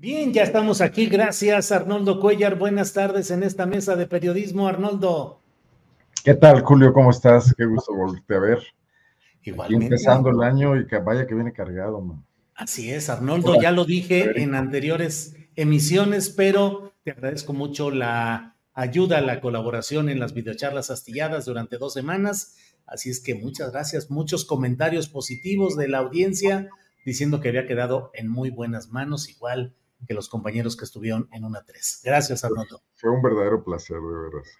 Bien, ya estamos aquí. Gracias, Arnoldo Cuellar. Buenas tardes en esta mesa de periodismo, Arnoldo. ¿Qué tal, Julio? ¿Cómo estás? Qué gusto volverte a ver. Igualmente. empezando el año y que vaya que viene cargado, man. Así es, Arnoldo. Ya lo dije en anteriores emisiones, pero te agradezco mucho la ayuda, la colaboración en las videocharlas astilladas durante dos semanas. Así es que muchas gracias. Muchos comentarios positivos de la audiencia diciendo que había quedado en muy buenas manos. Igual que los compañeros que estuvieron en una 3. Gracias, Arnoldo. Fue un verdadero placer, de verdad.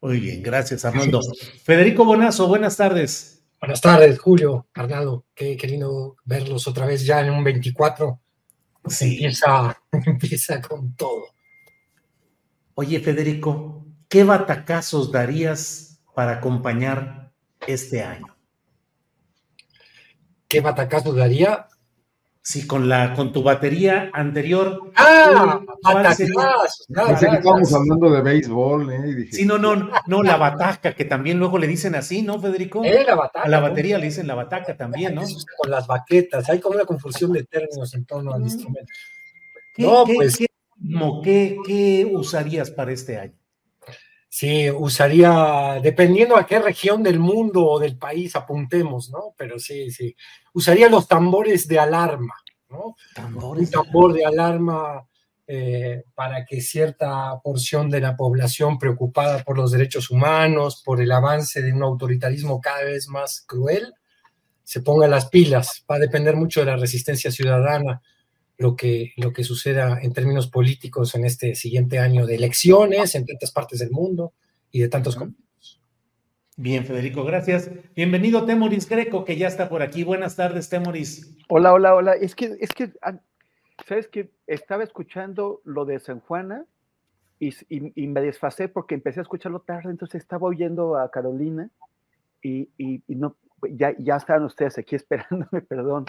Muy bien, gracias, Arnoldo. Federico Bonazo, buenas tardes. Buenas tardes, Julio, Arnaldo. Qué, qué lindo verlos otra vez ya en un 24. Sí. Empieza, empieza con todo. Oye, Federico, ¿qué batacazos darías para acompañar este año? ¿Qué batacazos daría? Sí, con la con tu batería anterior. ¡Ah! Ya, Pensé que estábamos hablando de béisbol, ¿eh? Y dije, Sí, no, no, no, la bataca, que también luego le dicen así, ¿no, Federico? Eh, la bataca, A la ¿no? batería le dicen la bataca también, ¿no? Eso es Con las baquetas, hay como una confusión de términos en torno al instrumento. ¿Qué, No, qué- pues- qué qué- qué usarías para este año? Sí, usaría, dependiendo a qué región del mundo o del país apuntemos, ¿no? Pero sí, sí. Usaría los tambores de alarma, ¿no? un tambor de alarma eh, para que cierta porción de la población preocupada por los derechos humanos, por el avance de un autoritarismo cada vez más cruel, se ponga las pilas. Va a depender mucho de la resistencia ciudadana lo que, lo que suceda en términos políticos en este siguiente año de elecciones en tantas partes del mundo y de tantos... Ujú. Bien, Federico, gracias. Bienvenido, Temoris Greco, que ya está por aquí. Buenas tardes, Temoris. Hola, hola, hola. Es que, es que, ah, ¿sabes que Estaba escuchando lo de San Juana y, y- y me desfasé porque empecé a escucharlo tarde, entonces estaba oyendo a Carolina y, y- y no, ya, ya estaban ustedes aquí esperándome, perdón.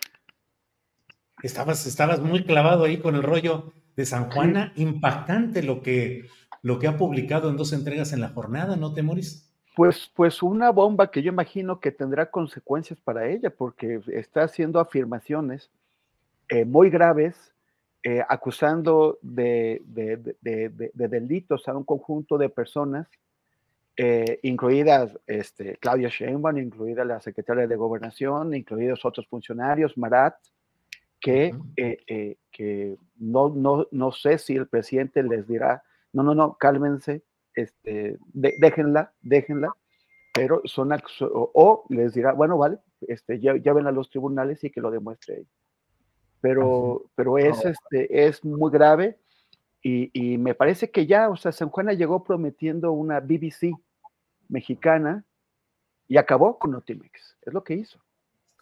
Estabas, estabas muy clavado ahí con el rollo de San Juana. Impactante lo que, lo que ha publicado en dos entregas en la jornada, ¿no, Temoris? Pues, pues una bomba que yo imagino que tendrá consecuencias para ella, porque está haciendo afirmaciones eh, muy graves, eh, acusando de, de- de- de- de- de delitos a un conjunto de personas, eh, incluidas este, Claudia Sheinbaum, incluida la secretaria de Gobernación, incluidos otros funcionarios, Marat, que, eh, eh, que no, no, no sé si el presidente les dirá, no, no, no, cálmense, este, de- déjenla, déjenla, pero son o, les dirá, bueno, vale, este, lle- lleven a los tribunales y que lo demuestre ella. Pero, pero es, este, es muy grave y, y me parece que ya, o sea, San Juana llegó prometiendo una BBC mexicana y acabó con Notimex, es lo que hizo.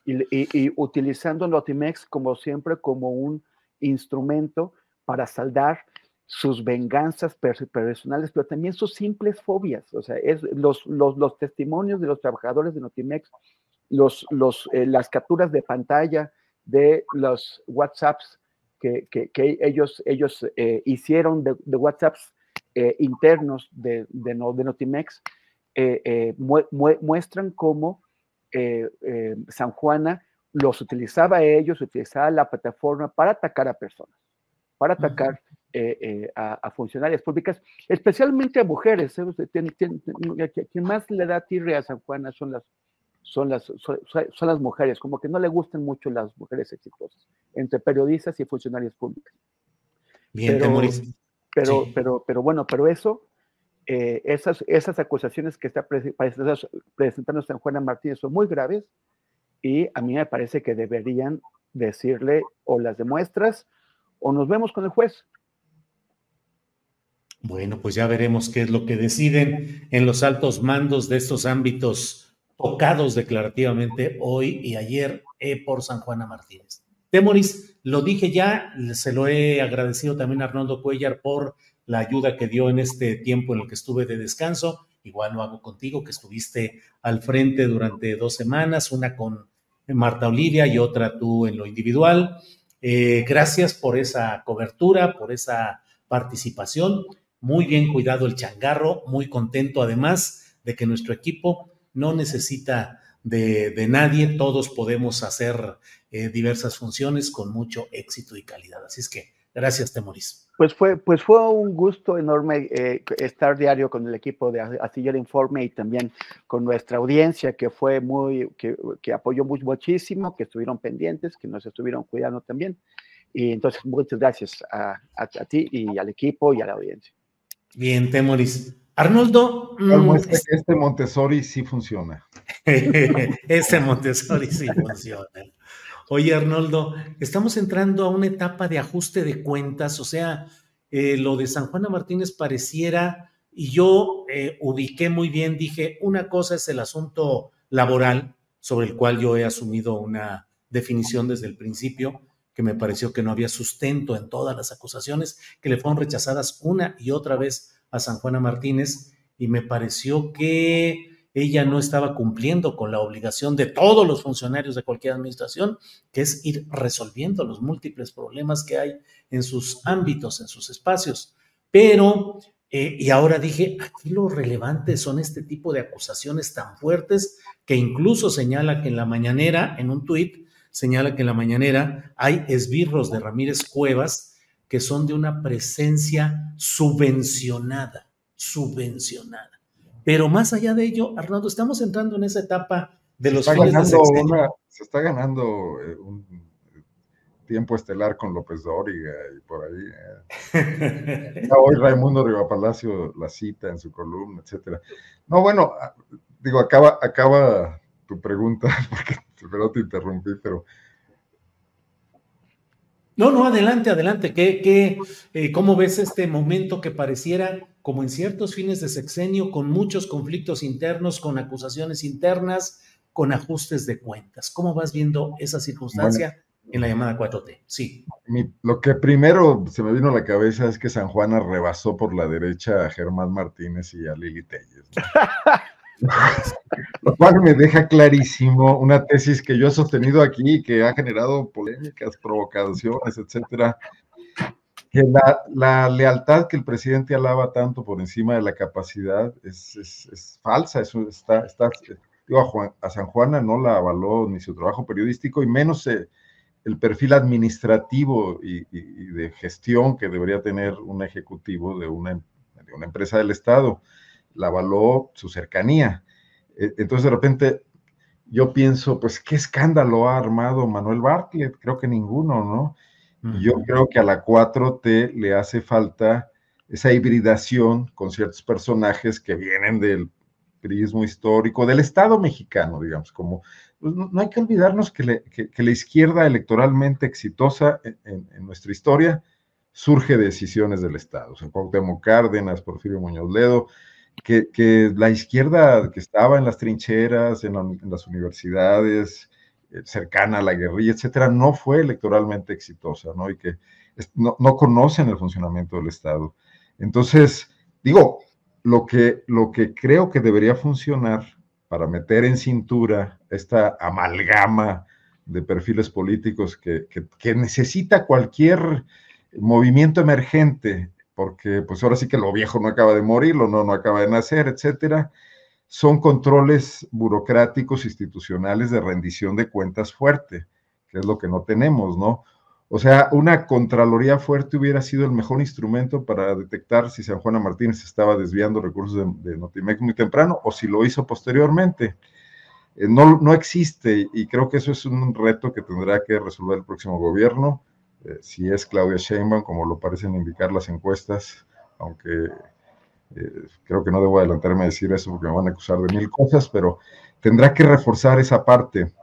Y, y- y utilizando Notimex como siempre como un instrumento para saldar sus venganzas per- personales, pero también sus simples fobias. O sea, es los, los, los testimonios de los trabajadores de Notimex, los, los, eh, las capturas de pantalla de los WhatsApps que, que- ellos, ellos eh, hicieron de, de WhatsApps eh, internos de, de, de Notimex, mue- muestran cómo eh, eh, San Juana los utilizaba a ellos, utilizaba la plataforma para atacar a personas, para atacar eh, eh, a, a funcionarias públicas, especialmente a mujeres. Quien más le da tirre a San Juana son las, son, las, son, son las mujeres, como que no le gustan mucho las mujeres exitosas, entre periodistas y funcionarias públicas. Bien, Pero-. Pero, pero, pero bueno, pero eso, eh, esas, esas acusaciones que está presentando San Juan Martínez son muy graves y a mí me parece que deberían decirle o las demuestras o nos vemos con el juez. Bueno, pues ya veremos qué es lo que deciden en los altos mandos de estos ámbitos tocados declarativamente hoy y ayer eh, por San Juana Martínez. Temoris, lo dije ya, se lo he agradecido también a Arnoldo Cuellar por la ayuda que dio en este tiempo en el que estuve de descanso. Igual lo hago contigo, que estuviste al frente durante dos semanas, una con Marta Olivia y otra tú en lo individual. Eh, gracias por esa cobertura, por esa participación muy bien cuidado el changarro, muy contento además de que nuestro equipo no necesita de, nadie, todos podemos hacer eh, diversas funciones con mucho éxito y calidad. Así es que gracias, Temoris. Pues fue, pues fue un gusto enorme eh, estar diario con el equipo de Astillero Informe y también con nuestra audiencia que fue muy, que, que apoyó muchísimo, que estuvieron pendientes, que nos estuvieron cuidando también. Y entonces, muchas gracias a, a ti y al equipo y a la audiencia. Bien, Temoris. Arnoldo. Mm, que este Montessori sí funciona. este Montessori sí funciona. Oye, Arnoldo, estamos entrando a una etapa de ajuste de cuentas, o sea, eh, lo de San Juana Martínez pareciera, y yo eh, ubiqué muy bien, dije, una cosa es el asunto laboral, sobre el cual yo he asumido una definición desde el principio, que me pareció que no había sustento en todas las acusaciones que le fueron rechazadas una y otra vez a San Juana Martínez y me pareció que ella no estaba cumpliendo con la obligación de todos los funcionarios de cualquier administración, que es ir resolviendo los múltiples problemas que hay en sus ámbitos, en sus espacios. Pero, eh, y ahora dije, aquí lo relevante son este tipo de acusaciones tan fuertes que incluso señala que en la mañanera, en un tuit, señala que en la mañanera hay esbirros de Ramírez Cuevas que son de una presencia subvencionada, subvencionada. Pero más allá de ello, Arnaldo, estamos entrando en esa etapa de los está ganando Se está ganando eh, un tiempo estelar con López Dóriga y por ahí. Eh. Hoy Raimundo Riva Palacio la cita en su columna, etcétera. No, bueno, ah, digo, acaba, acaba tu pregunta, porque pero te interrumpí, pero... No, no, adelante, adelante. ¿Qué, qué, eh, ¿Cómo ves este momento que pareciera como en ciertos fines de sexenio, con muchos conflictos internos, con acusaciones internas, con ajustes de cuentas? ¿Cómo vas viendo esa circunstancia en la llamada 4T? Sí. lo que primero se me vino a la cabeza es que San Juana rebasó por la derecha a Germán Martínez y a Lili Telles. Lo cual me deja clarísimo una tesis que yo he sostenido aquí y que ha generado polémicas, provocaciones, etcétera. Que la, lealtad que el presidente alaba tanto por encima de la capacidad es, falsa. Eso está, está a, San Juana no la avaló ni su trabajo periodístico y menos eh, el perfil administrativo y, de gestión que debería tener un ejecutivo de una, de una empresa del Estado la avaló su cercanía. E, entonces de repente yo pienso, pues, ¿qué escándalo ha armado Manuel Bartlett? Creo que ninguno, ¿no? Yo creo que a la 4T le hace falta esa hibridación con ciertos personajes que vienen del prismo histórico del Estado mexicano, digamos, como pues, no, hay que olvidarnos que, la izquierda electoralmente exitosa en, nuestra historia surge de decisiones del Estado. O sea, Cuauhtémoc Cárdenas, Porfirio Muñoz Ledo, que, la izquierda que estaba en las trincheras, en, las universidades, eh, cercana a la guerrilla, etcétera, no fue electoralmente exitosa, ¿no? Y que no, conocen el funcionamiento del Estado. Entonces, digo, lo que, lo que creo que debería funcionar para meter en cintura esta amalgama de perfiles políticos que, que necesita cualquier movimiento emergente porque pues ahora sí que lo viejo no acaba de morir, lo no, no acaba de nacer, etcétera. Son controles burocráticos institucionales de rendición de cuentas fuerte, que es lo que no tenemos, ¿no? O sea, una Contraloría fuerte hubiera sido el mejor instrumento para detectar si San Juana Martínez estaba desviando recursos de, de Notimex muy temprano o si lo hizo posteriormente. Eh, no, no existe y creo que eso es un reto que tendrá que resolver el próximo gobierno eh, si es Claudia Sheinbaum, como lo parecen indicar las encuestas, aunque eh, creo que no debo adelantarme a decir eso porque me van a acusar de mil cosas, pero tendrá que reforzar esa parte.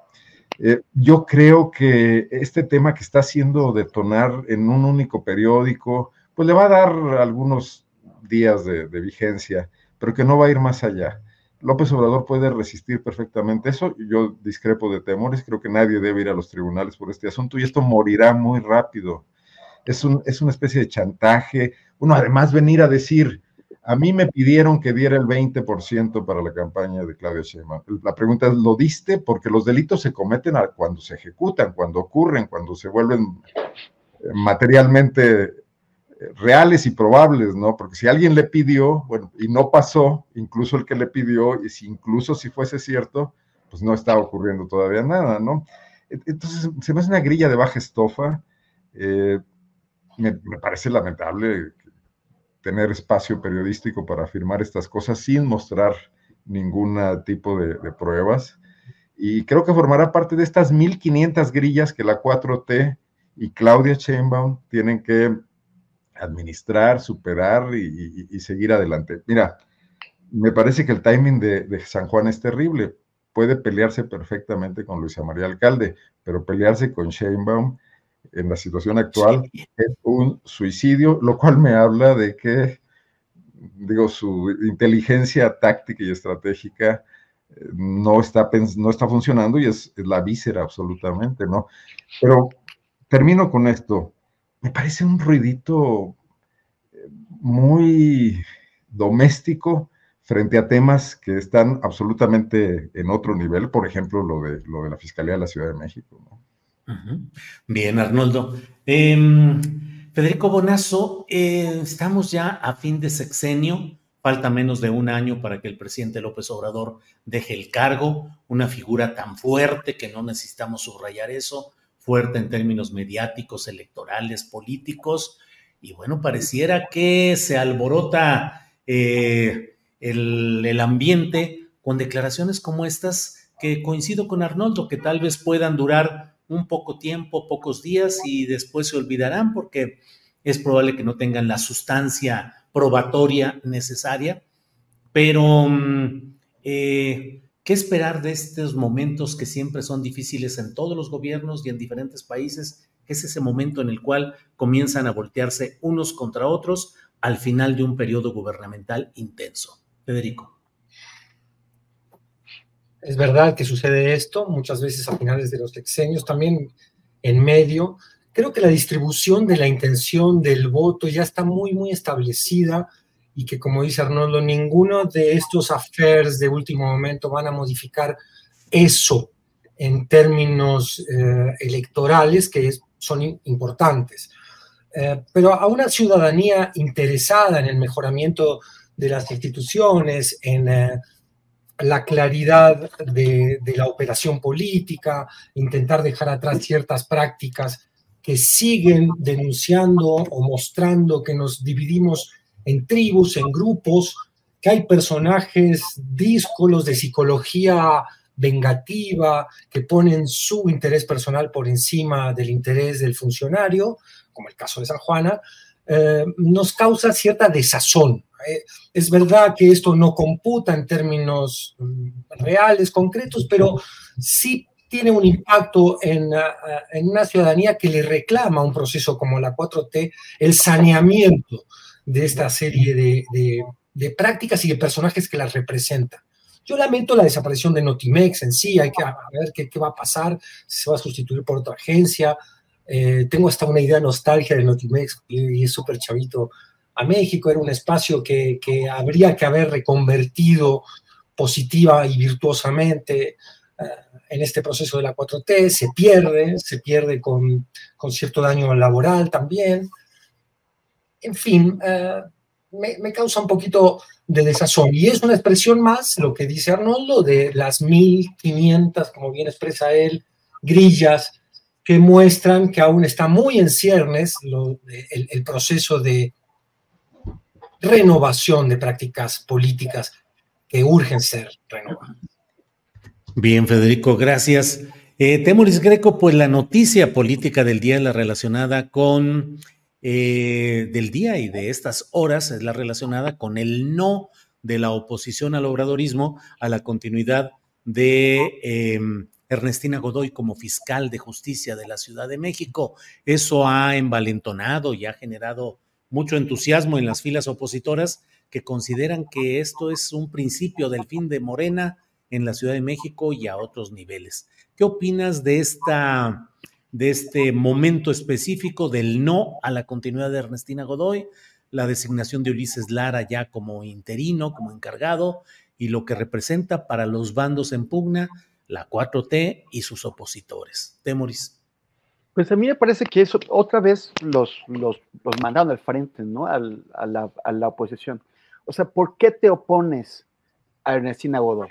Eh, yo creo que este tema que está haciendo detonar en un único periódico, pues le va a dar algunos días de, de vigencia, pero que no va a ir más allá. López Obrador puede resistir perfectamente eso. Yo discrepo de temores, creo que nadie debe ir a los tribunales por este asunto y esto morirá muy rápido. Es, un, es una especie de chantaje. Uno, además, venir a decir, a mí me pidieron que diera el 20% para la campaña de Claudia Sheinbaum. La pregunta es, ¿lo diste? Porque los delitos se cometen cuando se ejecutan, cuando ocurren, cuando se vuelven eh, materialmente reales y probables, ¿no? Porque si alguien le pidió, bueno, y no pasó, incluso el que le pidió, y si incluso si fuese cierto, pues no está ocurriendo todavía nada, ¿no? Entonces, se me hace una grilla de baja estofa. Eh, me, parece lamentable tener espacio periodístico para afirmar estas cosas sin mostrar ningún tipo de, pruebas. Y creo que formará parte de estas 1.500 grillas que la 4T y Claudia Sheinbaum tienen que administrar, superar y, seguir adelante. Mira, me parece que el timing de, San Juan es terrible. Puede pelearse perfectamente con Luisa María Alcalde, pero pelearse con Sheinbaum en la situación actual es un suicidio, lo cual me habla de que, digo, su inteligencia táctica y estratégica eh, no está, no está funcionando y es, es la víscera absolutamente, ¿no? Pero termino con esto me parece un ruidito eh, muy doméstico frente a temas que están absolutamente en otro nivel, por ejemplo, lo de, lo de la Fiscalía de la Ciudad de México. Bien, Arnoldo. Em, Federico Bonazo, eh, estamos ya a fin de sexenio, falta menos de un año para que el presidente López Obrador deje el cargo, una figura tan fuerte que no necesitamos subrayar eso, fuerte en términos mediáticos, electorales, políticos, y bueno, pareciera que se alborota eh, el, ambiente con declaraciones como estas, que coincido con Arnoldo, que tal vez puedan durar un poco tiempo, pocos días y después se olvidarán porque es probable que no tengan la sustancia probatoria necesaria, pero mm, eh, ¿Qué esperar de estos momentos que siempre son difíciles en todos los gobiernos y en diferentes países? Es ese momento en el cual comienzan a voltearse unos contra otros al final de un periodo gubernamental intenso. Federico. Es verdad que sucede esto muchas veces a finales de los sexenios, también en medio. Creo que la distribución de la intención del voto ya está muy, muy establecida y que, como dice Arnoldo, ninguno de estos affairs de último momento van a modificar eso en términos eh, electorales que son importantes. Eh, pero a una ciudadanía interesada en el mejoramiento de las instituciones, en eh, la claridad de, de, la operación política, intentar dejar atrás ciertas prácticas que siguen denunciando o mostrando que nos dividimos en tribus, en grupos, que hay personajes díscolos de psicología vengativa que ponen su interés personal por encima del interés del funcionario, como el caso de San Juana, eh, nos causa cierta desazón. Eh, es verdad que esto no computa en términos mm, reales, concretos, pero sí tiene un impacto en, eh, en, una ciudadanía que le reclama un proceso como la 4T, el saneamiento de esta serie de, prácticas y de personajes que las representan. Yo lamento la desaparición de Notimex en sí, hay que ver qué, va a pasar, si se va a sustituir por otra agencia. Eh, tengo hasta una idea nostalgia de Notimex y es súper chavito a México, era un espacio que, habría que haber reconvertido positiva y virtuosamente eh, en este proceso de la 4T, se pierde, se pierde con, con cierto daño laboral también en fin, eh, me, causa un poquito de desazón. Y es una expresión más, lo que dice Arnoldo, de las 1500, como bien expresa él, grillas que muestran que aún está muy en ciernes el, proceso de renovación de prácticas políticas que urgen ser renovadas. Bien, Federico, gracias. Eh, Temoris Greco, pues la noticia política del día es la relacionada con, eh, del día y de estas horas, es la relacionada con el no de la oposición al obradorismo a la continuidad de em, Ernestina Godoy como fiscal de justicia de la Ciudad de México. Eso ha envalentonado y ha generado mucho entusiasmo en las filas opositoras que consideran que esto es un principio del fin de Morena en la Ciudad de México y a otros niveles. ¿Qué opinas de esta de este momento específico del no a la continuidad de Ernestina Godoy, la designación de Ulises Lara ya como interino, como encargado, y lo que representa para los bandos en pugna, la 4T y sus opositores. Temoris. Pues a mí me parece que eso otra vez los, los, los mandaron al frente, ¿no? a, la, a la oposición. O sea, ¿por qué te opones a Ernestina Godoy?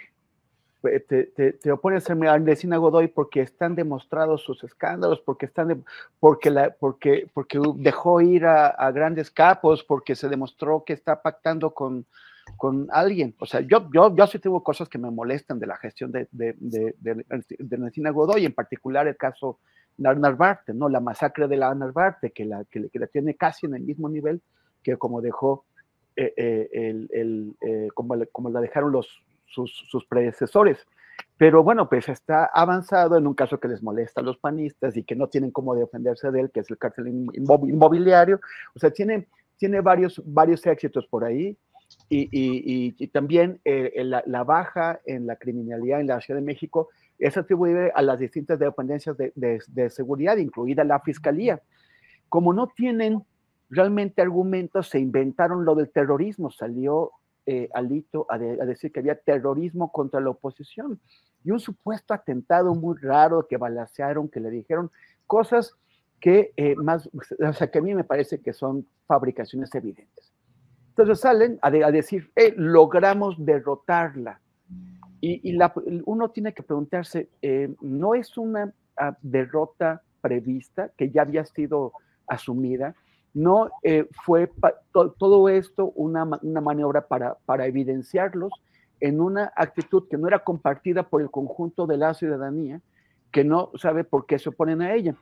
Eh, te, te, te, opones a Ernestina Godoy porque están demostrados sus escándalos, porque, están porque, la, porque, porque dejó ir a, grandes capos, porque se demostró que está pactando con, con alguien. O sea, yo, yo, yo sí tengo cosas que me molestan de la gestión de, de, de, de, Godoy, en particular el caso Narvarte, ¿no? La masacre de la Narvarte, que la, que, que la tiene casi en el mismo nivel que como dejó eh, eh, el, el, eh, como, como la dejaron los, sus, predecesores. Pero bueno, pues está avanzado en un caso que les molesta a los panistas y que no tienen cómo defenderse de él, que es el cárcel inmobiliario. O sea, tiene, tiene varios, varios éxitos por ahí. Y, y, y, también eh, la, la, baja en la criminalidad en la Ciudad de México es atribuida a las distintas dependencias de, de, de seguridad, incluida la Fiscalía. Como no tienen realmente argumentos, se inventaron lo del terrorismo, salió eh, Alito a, decir que había terrorismo contra la oposición y un supuesto atentado muy raro que balacearon, que le dijeron cosas que eh, más, o sea, que a mí me parece que son fabricaciones evidentes. Entonces salen a, decir, eh, logramos derrotarla. Y, uno tiene que preguntarse, ¿no es una ah, derrota prevista que ya había sido asumida? No eh, fue todo esto una, maniobra para, para evidenciarlos en una actitud que no era compartida por el conjunto de la ciudadanía, que no sabe por qué se oponen a ella.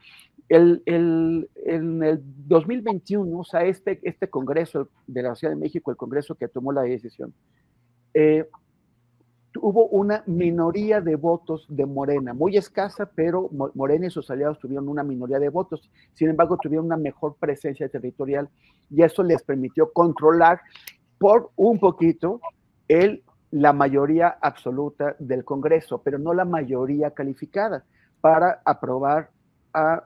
El, el, en el 2021, o sea, este, este Congreso de la Ciudad de México, el Congreso que tomó la decisión, eh, hubo una minoría de votos de Morena, muy escasa, pero Morena y sus aliados tuvieron una minoría de votos. Sin embargo, tuvieron una mejor presencia territorial y eso les permitió controlar por un poquito el, la mayoría absoluta del Congreso, pero no la mayoría calificada para aprobar a,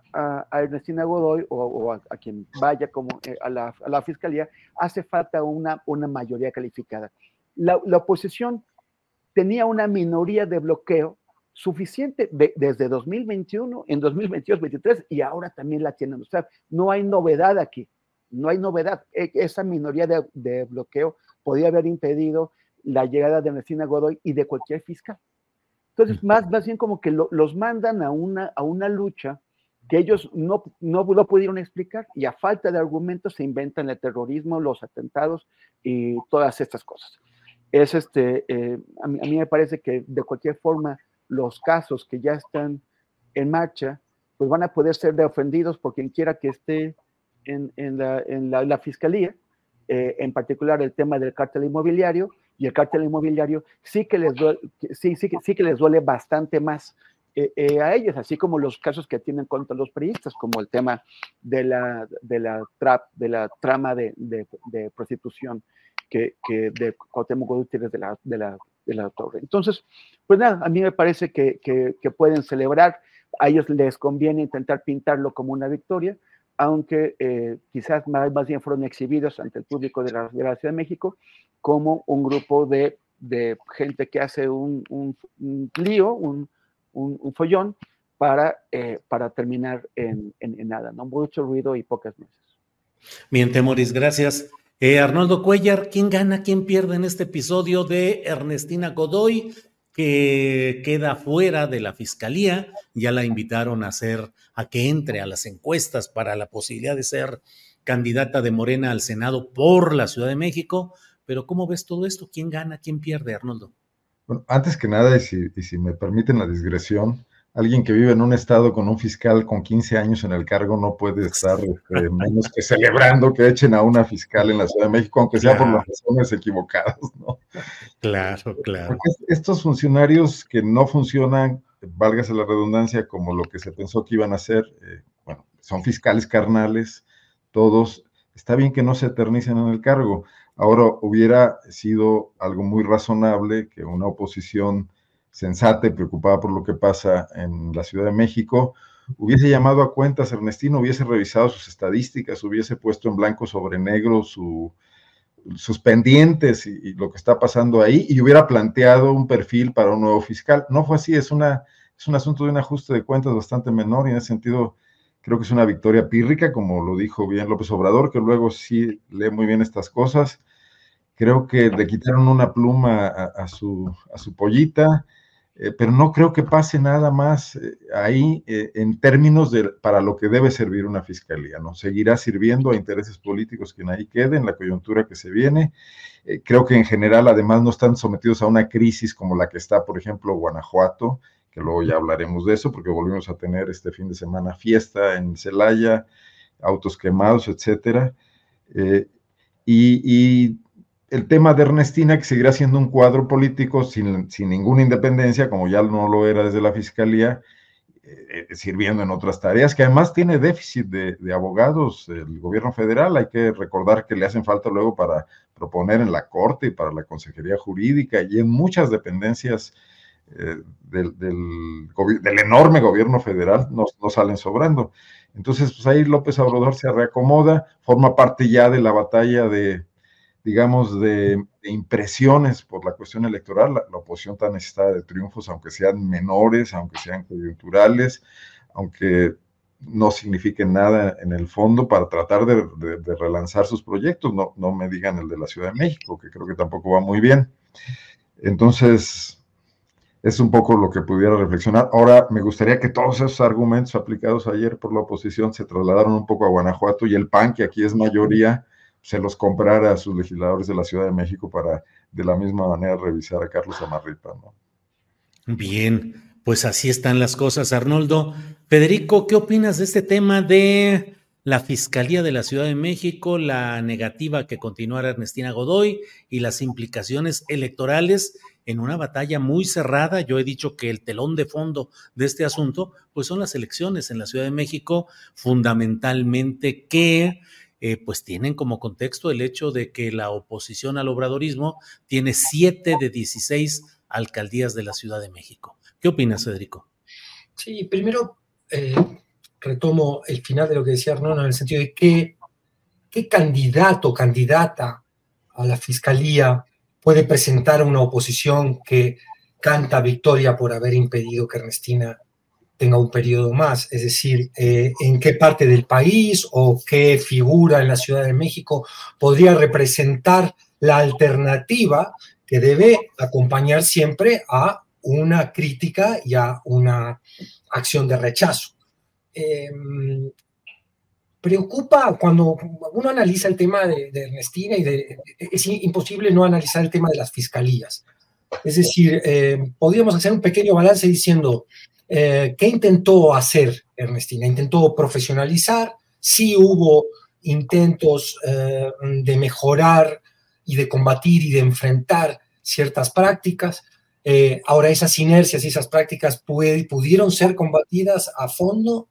a, Ernestina Godoy o, a, quien vaya como eh, a, la, a, la, fiscalía, hace falta una, una mayoría calificada. La, la oposición tenía una minoría de bloqueo suficiente desde 2021, en 2022, 2023 y ahora también la tienen. O sea, no hay novedad aquí, no hay novedad. E, esa minoría de, bloqueo podía haber impedido la llegada de Ernestina Godoy y de cualquier fiscal. Entonces, más, más bien como que los mandan a una, a una lucha que ellos no, no, no, pudieron explicar y a falta de argumentos se inventan el terrorismo, los atentados y todas estas cosas es este, eh, a, mí, me parece que de cualquier forma los casos que ya están en marcha, pues van a poder ser defendidos por quien quiera que esté en, en, la, en la, fiscalía, eh, en particular el tema del cártel inmobiliario, y el cártel inmobiliario sí que les duele, sí, sí, sí que les duele bastante más eh, a ellos, así como los casos que tienen contra los periodistas, como el tema de la, de la, trap, de la trama de, de, de prostitución que, que de Cuauhtémoc Gutiérrez de la, de, la, de la Torre. Entonces, pues nada, a mí me parece que, que, que, pueden celebrar, a ellos les conviene intentar pintarlo como una victoria, aunque eh, quizás más, más, bien fueron exhibidos ante el público de la, de la Ciudad de México como un grupo de, de gente que hace un, un, un lío, un, un, follón, para, eh, para terminar en, en, en, nada, ¿no? Mucho ruido y pocas meses. Bien, Temoris, gracias. Eh, Arnoldo Cuellar, ¿quién gana, quién pierde en este episodio de Ernestina Godoy, que queda fuera de la fiscalía? Ya la invitaron a hacer, a que entre a las encuestas para la posibilidad de ser candidata de Morena al Senado por la Ciudad de México. Pero ¿cómo ves todo esto? ¿Quién gana, quién pierde, Arnoldo? Bueno, antes que nada, y si, y si me permiten la digresión, alguien que vive en un estado con un fiscal con 15 años en el cargo no puede estar este, menos que celebrando que echen a una fiscal en la Ciudad de México, aunque sea por las razones equivocadas, ¿no? Claro, claro. Porque estos funcionarios que no funcionan, válgase la redundancia, como lo que se pensó que iban a hacer, eh, bueno, son fiscales carnales, todos, está bien que no se eternicen en el cargo. Ahora hubiera sido algo muy razonable que una oposición sensata preocupada por lo que pasa en la Ciudad de México, hubiese llamado a cuentas Ernestino, hubiese revisado sus estadísticas, hubiese puesto en blanco sobre negro sus pendientes y, lo que está pasando ahí y hubiera planteado un perfil para un nuevo fiscal. No fue así, es, una, es un asunto de un ajuste de cuentas bastante menor y en ese sentido creo que es una victoria pírrica, como lo dijo bien López Obrador, que luego sí lee muy bien estas cosas. Creo que le quitaron una pluma a, su, a su pollita eh, pero no creo que pase nada más eh, ahí eh, en términos de para lo que debe servir una fiscalía, ¿no? Seguirá sirviendo a intereses políticos que ahí queden, la coyuntura que se viene. creo que en general, además, no están sometidos a una crisis como la que está, por ejemplo, Guanajuato, que luego ya hablaremos de eso, porque volvimos a tener este fin de semana fiesta en Celaya, autos quemados, etcétera. y el tema de Ernestina, que seguirá siendo un cuadro político sin, ninguna independencia, como ya no lo era desde la Fiscalía, eh, eh, sirviendo en otras tareas, que además tiene déficit de, abogados el gobierno federal. Hay que recordar que le hacen falta luego para proponer en la Corte y para la Consejería Jurídica y en muchas dependencias eh, del, enorme gobierno federal no, no, salen sobrando. Entonces, pues ahí López Obrador se reacomoda, forma parte ya de la batalla de digamos, de, impresiones por la cuestión electoral. La, oposición está necesitada de triunfos, aunque sean menores, aunque sean coyunturales, aunque no signifiquen nada en el fondo para tratar de, relanzar sus proyectos. No, no me digan el de la Ciudad de México, que creo que tampoco va muy bien. Entonces, es un poco lo que pudiera reflexionar. Ahora, me gustaría que todos esos argumentos aplicados ayer por la oposición se trasladaron un poco a Guanajuato y el PAN, que aquí es mayoría, se los comprara a sus legisladores de la Ciudad de México para de la misma manera revisar a Carlos Amarripa. ¿no? Bien, pues así están las cosas, Arnoldo. Federico, ¿qué opinas de este tema de la Fiscalía de la Ciudad de México, la negativa que continuara Ernestina Godoy y las implicaciones electorales en una batalla muy cerrada? Yo he dicho que el telón de fondo de este asunto, pues son las elecciones en la Ciudad de México, fundamentalmente que eh, pues tienen como contexto el hecho de que la oposición al obradorismo tiene siete de 16 alcaldías de la Ciudad de México. ¿Qué opinas, Federico? Sí, primero eh, retomo el final de lo que decía Arnón en el sentido de que qué candidato o candidata a la fiscalía puede presentar una oposición que canta victoria por haber impedido que Ernestina tenga un periodo más, es decir, eh, en qué parte del país o qué figura en la Ciudad de México podría representar la alternativa que debe acompañar siempre a una crítica y a una acción de rechazo. Em, preocupa cuando uno analiza el tema de, Ernestina y de, es imposible no analizar el tema de las fiscalías. Es decir, eh, podríamos hacer un pequeño balance diciendo, eh, ¿Qué intentó hacer Ernestina? Intentó profesionalizar, sí hubo intentos eh, de mejorar y de combatir y de enfrentar ciertas prácticas. Eh, ahora esas inercias y esas prácticas pudieron ser combatidas a fondo.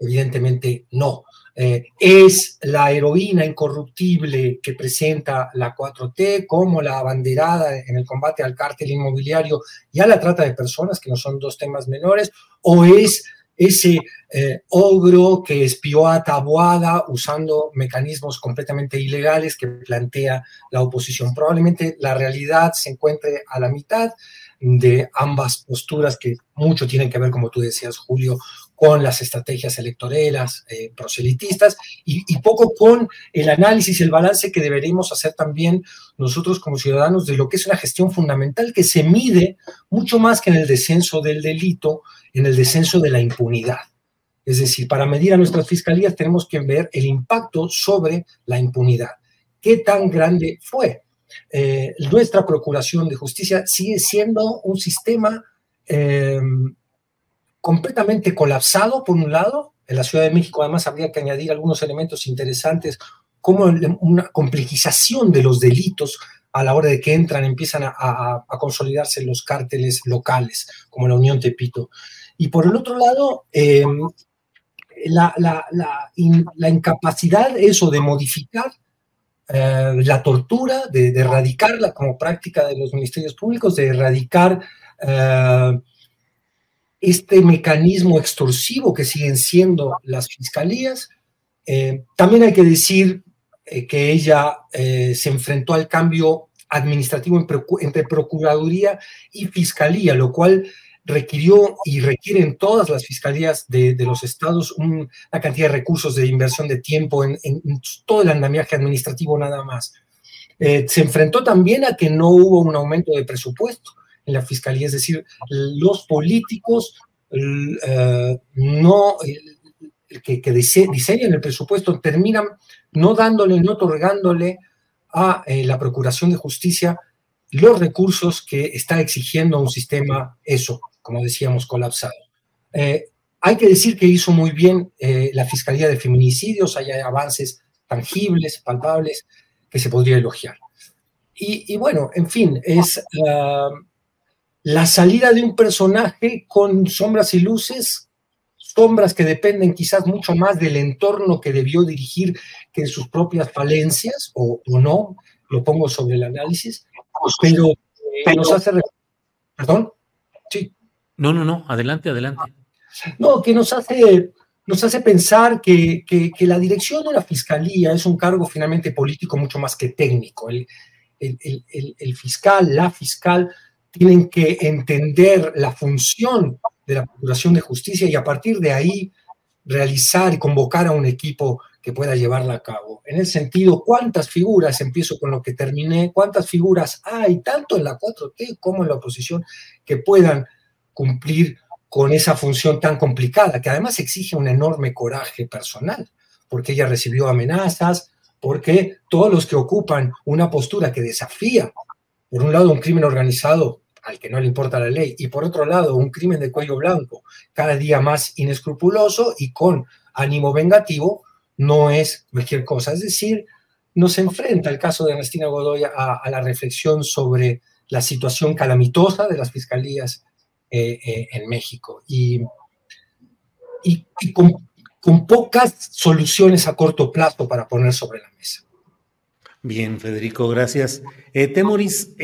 Evidentemente no. Eh, es la heroína incorruptible que presenta la 4T como la abanderada en el combate al cártel inmobiliario y a la trata de personas, que no son dos temas menores, o es ese eh, ogro que espió a Taboada usando mecanismos completamente ilegales que plantea la oposición. Probablemente la realidad se encuentre a la mitad de ambas posturas que mucho tienen que ver, como tú decías, Julio, con las estrategias electorales, eh, proselitistas, y, poco con el análisis, el balance que deberíamos hacer también nosotros como ciudadanos de lo que es una gestión fundamental que se mide mucho más que en el descenso del delito, en el descenso de la impunidad. Es decir, para medir a nuestras fiscalías tenemos que ver el impacto sobre la impunidad. ¿Qué tan grande fue? Eh, nuestra Procuración de Justicia sigue siendo un sistema eh, completamente colapsado, por un lado. En la Ciudad de México, además, habría que añadir algunos elementos interesantes, como una complejización de los delitos a la hora de que entran, empiezan a, consolidarse los cárteles locales, como la Unión Tepito. Y por el otro lado, em, la, la, incapacidad eso de modificar eh, la tortura, de, erradicarla como práctica de los ministerios públicos, de erradicar eh, este mecanismo extorsivo que siguen siendo las fiscalías. Eh, también hay que decir que ella se enfrentó al cambio administrativo entre Procuraduría y Fiscalía, lo cual requirió y requieren todas las fiscalías de, los estados una cantidad de recursos de inversión de tiempo en, todo el andamiaje administrativo nada más. Eh, se enfrentó también a que no hubo un aumento de presupuesto en la fiscalía, es decir, los políticos eh, no, que, diseñan el presupuesto terminan no dándole, no otorgándole a eh, la Procuración de Justicia los recursos que está exigiendo un sistema, eso, como decíamos, colapsado. Eh, hay que decir que hizo muy bien la Fiscalía de Feminicidios, hay avances tangibles, palpables, que se podría elogiar. Y, bueno, en fin, es la salida de un personaje con sombras y luces, sombras que dependen quizás mucho más del entorno que debió dirigir que de sus propias falencias, o, no, lo pongo sobre el análisis, pero, eh, nos hace... Perdón, sí. No, no, no, adelante, adelante. No, que nos hace, nos hace pensar que, la dirección de la fiscalía es un cargo finalmente político mucho más que técnico. El, el, fiscal, la fiscal, tienen que entender la función de la Procuración de Justicia y a partir de ahí realizar y convocar a un equipo que pueda llevarla a cabo. En el sentido, ¿cuántas figuras, empiezo con lo que terminé, cuántas figuras hay, tanto en la 4T como en la oposición, que puedan cumplir con esa función tan complicada, que además exige un enorme coraje personal, porque ella recibió amenazas, porque todos los que ocupan una postura que desafía, por un lado, un crimen organizado al que no le importa la ley, y por otro lado, un crimen de cuello blanco cada día más inescrupuloso y con ánimo vengativo, no es cualquier cosa. Es decir, nos enfrenta el caso de Ernestina Godoy a, a la reflexión sobre la situación calamitosa de las fiscalías eh, eh, en México y, y, con, pocas soluciones a corto plazo para poner sobre la mesa. Bien, Federico, gracias. Eh, Temoris,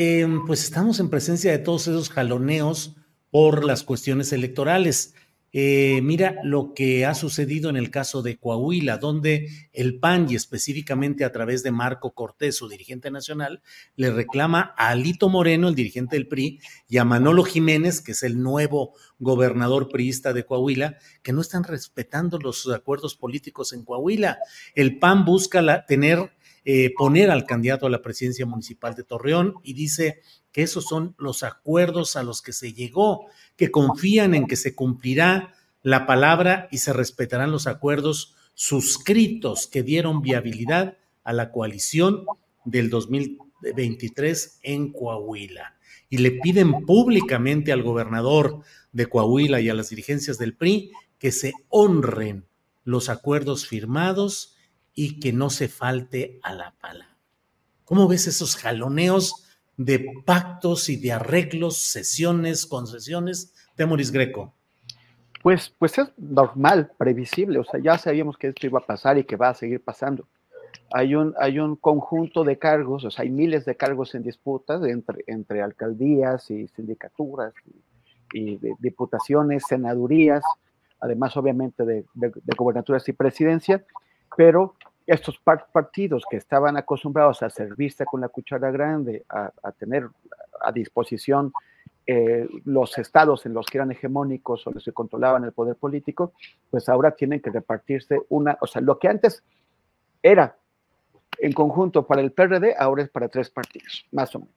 pues estamos en presencia de todos esos jaloneos por las cuestiones electorales. Eh, mira lo que ha sucedido en el caso de Coahuila, donde el PAN y específicamente a través de Marco Cortés, su dirigente nacional, le reclama a Alito Moreno, el dirigente del PRI, y a Manolo Jiménez, que es el nuevo gobernador priista de Coahuila, que no están respetando los acuerdos políticos en Coahuila. El PAN busca tener, eh, poner al candidato a la presidencia municipal de Torreón y dice que esos son los acuerdos a los que se llegó, que confían en que se cumplirá la palabra y se respetarán los acuerdos suscritos que dieron viabilidad a la coalición del 2023 en Coahuila. Y le piden públicamente al gobernador de Coahuila y a las dirigencias del PRI que se honren los acuerdos firmados y que no se falte a la palabra. ¿Cómo ves esos jaloneos de pactos y de arreglos, sesiones, concesiones de Moris Greco? Pues, pues es normal, previsible, o sea, ya sabíamos que esto iba a pasar y que va a seguir pasando. Hay un, hay un conjunto de cargos, o sea, hay miles de cargos en disputa entre, entre alcaldías y sindicaturas y, diputaciones, senadurías, además obviamente de, de, de gobernaturas y presidencia, pero estos partidos que estaban acostumbrados a servirse con la cuchara grande, a, tener a disposición eh, los estados en los que eran hegemónicos o los que controlaban el poder político, pues ahora tienen que repartirse una, o sea, lo que antes era en conjunto para el PRD, ahora es para tres partidos, más o menos.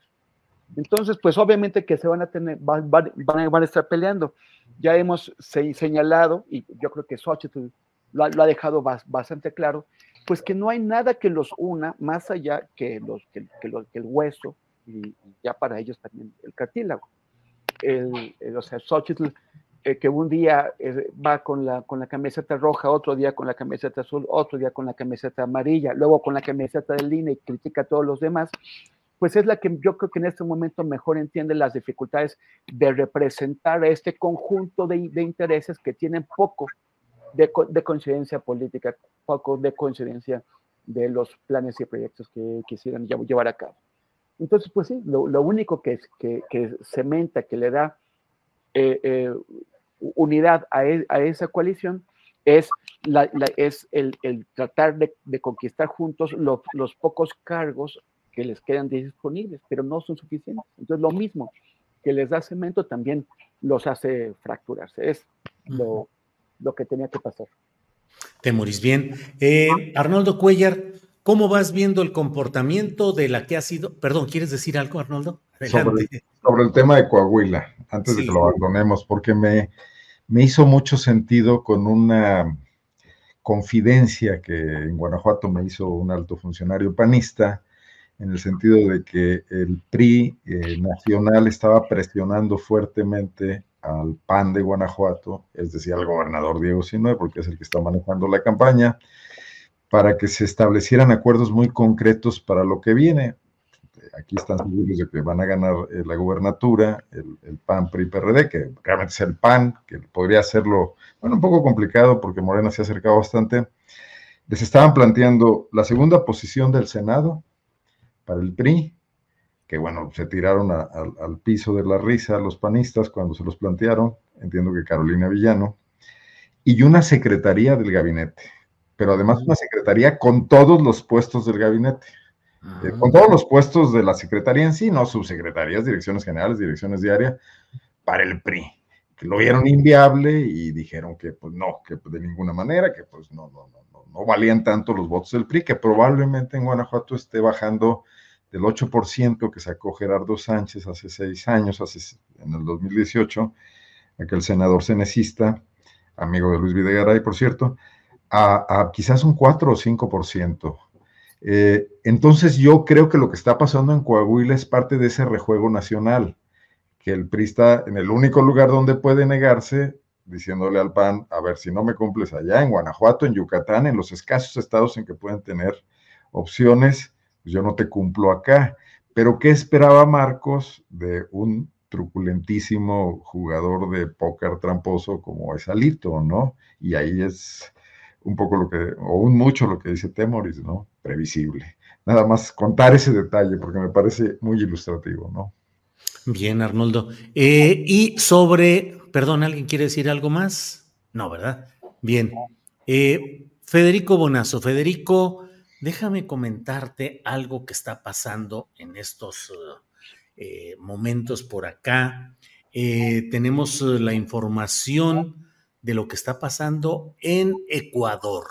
Entonces, pues obviamente que se van a tener, van, van, a estar peleando. Ya hemos señalado, y yo creo que Xochitl lo, ha dejado bastante claro, pues que no hay nada que los una más allá que, los, que, el hueso y ya para ellos también el cartílago. El, o sea, Xochitl eh, que un día eh, va con la, con la camiseta roja, otro día con la camiseta azul, otro día con la camiseta amarilla, luego con la camiseta de línea y critica a todos los demás, pues es la que yo creo que en este momento mejor entiende las dificultades de representar a este conjunto de, de intereses que tienen poco de, de, coincidencia política, poco de coincidencia de los planes y proyectos que quisieran llevar a cabo. Entonces, pues sí, lo, lo único que, que, que cementa, que le da eh, eh, unidad a, e, a, esa coalición es, la, la, es el, el, tratar de, de conquistar juntos los, los, pocos cargos que les quedan disponibles, pero no son suficientes. Entonces, lo mismo que les da cemento también los hace fracturarse. Es lo, lo que tenía que pasar. Te morís bien. Eh, Arnoldo Cuellar, ¿cómo vas viendo el comportamiento de la que ha sido? Perdón, ¿quieres decir algo, Arnoldo? Sobre, sobre, el tema de Coahuila, antes sí. de que lo abandonemos, porque me, me hizo mucho sentido con una confidencia que en Guanajuato me hizo un alto funcionario panista, en el sentido de que el PRI eh, nacional estaba presionando fuertemente al PAN de Guanajuato, es decir, al gobernador Diego Sinue, porque es el que está manejando la campaña, para que se establecieran acuerdos muy concretos para lo que viene. Aquí están seguros de que van a ganar eh, la gubernatura, el, PAN, PRI, PRD, que realmente es el PAN, que podría hacerlo, bueno, un poco complicado porque Morena se ha acercado bastante. Les estaban planteando la segunda posición del Senado para el PRI, que bueno, se tiraron a, a, al piso de la risa los panistas cuando se los plantearon, entiendo que Carolina Villano, y una secretaría del gabinete, pero además una secretaría con todos los puestos del gabinete, eh, con todos los puestos de la secretaría en sí, no subsecretarías, direcciones generales, direcciones área, para el PRI, que lo vieron inviable y dijeron que pues no, que de ninguna manera, que pues no, no, no, no, no valían tanto los votos del PRI, que probablemente en Guanajuato esté bajando del 8% que sacó Gerardo Sánchez hace seis años, hace, en el 2018, aquel senador cenecista, amigo de Luis Videgaray, por cierto, a, quizás un 4 o 5%. Eh, entonces yo creo que lo que está pasando en Coahuila es parte de ese rejuego nacional, que el PRI está en el único lugar donde puede negarse, diciéndole al PAN, a ver, si no me cumples allá, en Guanajuato, en Yucatán, en los escasos estados en que pueden tener opciones, pues yo no te cumplo acá. Pero ¿qué esperaba Marcos de un truculentísimo jugador de póker tramposo como es Alito, ¿no? Y ahí es un poco lo que, o un mucho lo que dice Temoris, ¿no? Previsible. Nada más contar ese detalle porque me parece muy ilustrativo, ¿no? Bien, Arnoldo. Eh, y sobre, perdón, ¿alguien quiere decir algo más? No, ¿verdad? Bien. Eh, Federico Bonazo, Federico, déjame comentarte algo que está pasando en estos eh, momentos por acá. Eh, tenemos la información de lo que está pasando en Ecuador.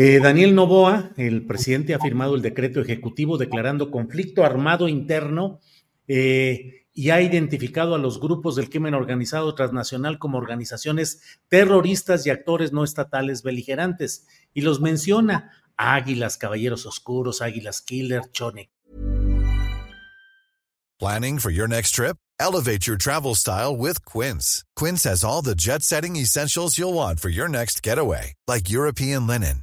Eh, Daniel Novoa, el presidente, ha firmado el decreto ejecutivo declarando conflicto armado interno eh, y ha identificado a los grupos del crimen organizado transnacional como organizaciones terroristas y actores no estatales beligerantes y los menciona Águilas, Caballeros Oscuros, Águilas Killer, Chone. Planning for your next trip? Elevate your travel style with Quince. Quince has all the jet setting essentials you'll want for your next getaway, like European linen,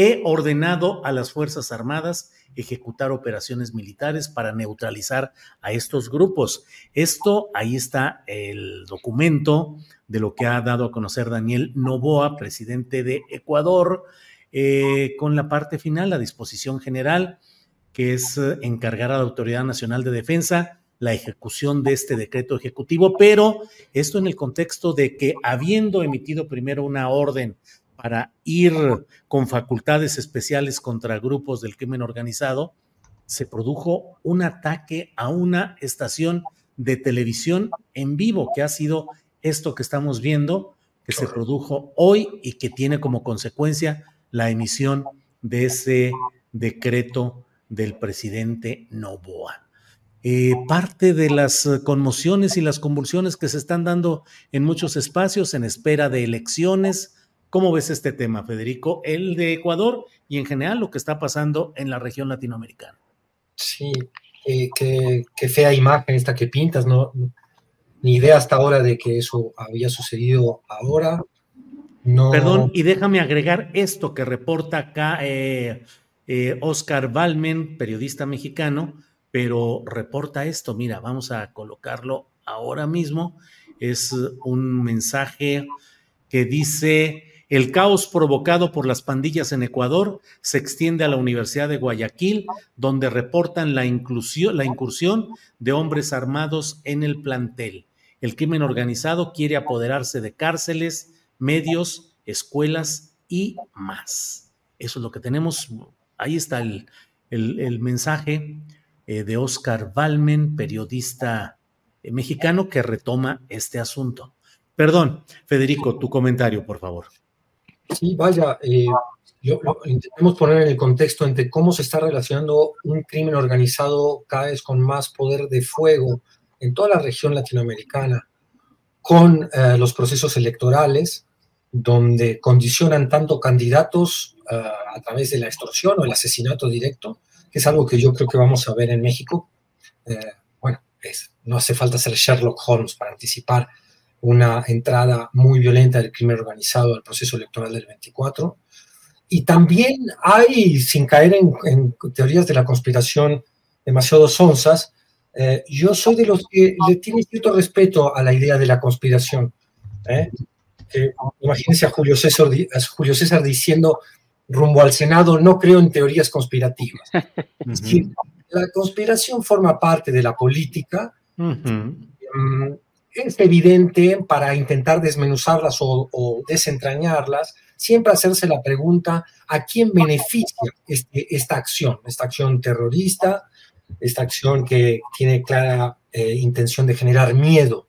He ordenado a las Fuerzas Armadas ejecutar operaciones militares para neutralizar a estos grupos. Esto, ahí está el documento de lo que ha dado a conocer Daniel Novoa, presidente de Ecuador, eh, con la parte final, la disposición general, que es eh, encargar a la Autoridad Nacional de Defensa la ejecución de este decreto ejecutivo, pero esto en el contexto de que habiendo emitido primero una orden para ir con facultades especiales contra grupos del crimen organizado, se produjo un ataque a una estación de televisión en vivo, que ha sido esto que estamos viendo, que se produjo hoy y que tiene como consecuencia la emisión de ese decreto del presidente Novoa. Eh, parte de las conmociones y las convulsiones que se están dando en muchos espacios en espera de elecciones, ¿Cómo ves este tema, Federico? El de Ecuador y en general lo que está pasando en la región latinoamericana. Sí, qué, fea imagen esta que pintas, ¿no? Ni idea hasta ahora de que eso había sucedido ahora. No. Perdón, y déjame agregar esto que reporta acá eh, eh, Oscar Balmen, periodista mexicano, pero reporta esto. Mira, vamos a colocarlo ahora mismo. Es un mensaje que dice el caos provocado por las pandillas en Ecuador se extiende a la Universidad de Guayaquil, donde reportan la, la incursión de hombres armados en el plantel. El crimen organizado quiere apoderarse de cárceles, medios, escuelas y más. Eso es lo que tenemos. Ahí está el, mensaje eh, de Oscar Balmen, periodista eh, mexicano, que retoma este asunto. Perdón, Federico, tu comentario, por favor. Sí, vaya, eh, intentemos poner en el contexto entre cómo se está relacionando un crimen organizado cada vez con más poder de fuego en toda la región latinoamericana con eh, los procesos electorales, donde condicionan tanto candidatos eh, a través de la extorsión o el asesinato directo, que es algo que yo creo que vamos a ver en México. bueno, no hace falta ser Sherlock Holmes para anticipar una entrada muy violenta del crimen organizado al proceso electoral del 24. Y también hay, sin caer en, teorías de la conspiración demasiado sonzas, eh, yo soy de los que le tiene cierto respeto a la idea de la conspiración. ¿eh? imagínense a Julio, César, a Julio César diciendo rumbo al Senado, no creo en teorías conspirativas. la conspiración forma parte de la política es evidente para intentar desmenuzarlas o, desentrañarlas, siempre hacerse la pregunta a quién beneficia este, esta acción, esta acción terrorista, esta acción que tiene clara eh, intención de generar miedo.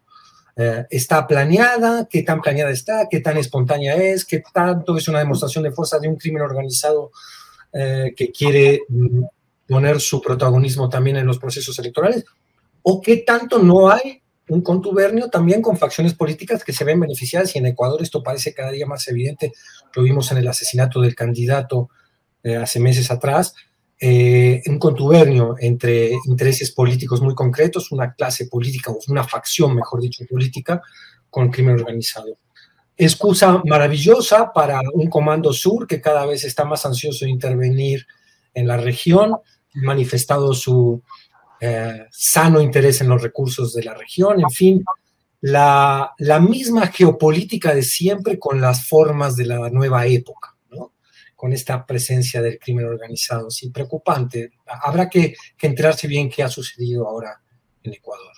Eh, ¿Está planeada? ¿Qué tan planeada está? ¿Qué tan espontánea es? ¿Qué tanto es una demostración de fuerza de un crimen organizado eh, que quiere mm, poner su protagonismo también en los procesos electorales? ¿O qué tanto no hay un contubernio también con facciones políticas que se ven beneficiadas y en Ecuador esto parece cada día más evidente. Lo vimos en el asesinato del candidato eh, hace meses atrás. Eh, un contubernio entre intereses políticos muy concretos, una clase política o una facción, mejor dicho, política, con crimen organizado. Excusa maravillosa para un comando sur que cada vez está más ansioso de intervenir en la región, manifestado su, eh, sano interés en los recursos de la región, en fin, la, la, misma geopolítica de siempre con las formas de la nueva época, ¿no? con esta presencia del crimen organizado. Sí, preocupante. Habrá que, que enterarse bien qué ha sucedido ahora en Ecuador.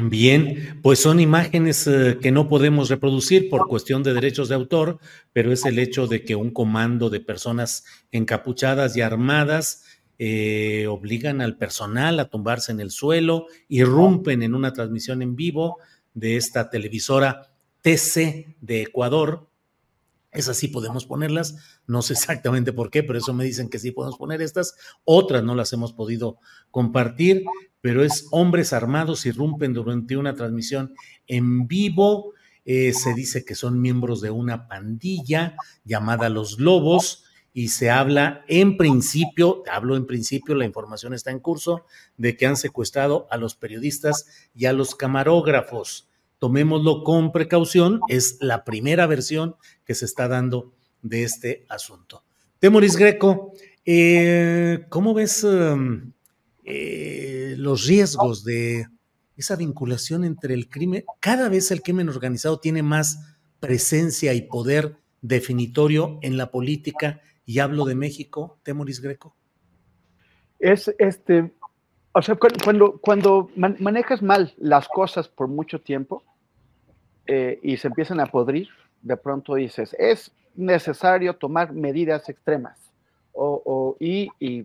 Bien, pues son imágenes eh, que no podemos reproducir por cuestión de derechos de autor, pero es el hecho de que un comando de personas encapuchadas y armadas eh, obligan al personal a tumbarse en el suelo, irrumpen en una transmisión en vivo de esta televisora TC de Ecuador. Esas sí podemos ponerlas, no sé exactamente por qué, pero eso me dicen que sí podemos poner estas. Otras no las hemos podido compartir, pero es hombres armados irrumpen durante una transmisión en vivo. Eh, se dice que son miembros de una pandilla llamada Los Lobos y se habla en principio, hablo en principio, la información está en curso, de que han secuestrado a los periodistas y a los camarógrafos. Tomémoslo con precaución, es la primera versión que se está dando de este asunto. Temoris Greco, eh, ¿cómo ves um, eh, los riesgos de esa vinculación entre el crimen? Cada vez el crimen organizado tiene más presencia y poder definitorio en la política, y hablo de México, Temoris Greco. Es este, o sea, cuando, cuando manejas mal las cosas por mucho tiempo eh, y se empiezan a podrir, de pronto dices, es necesario tomar medidas extremas. O, y, y,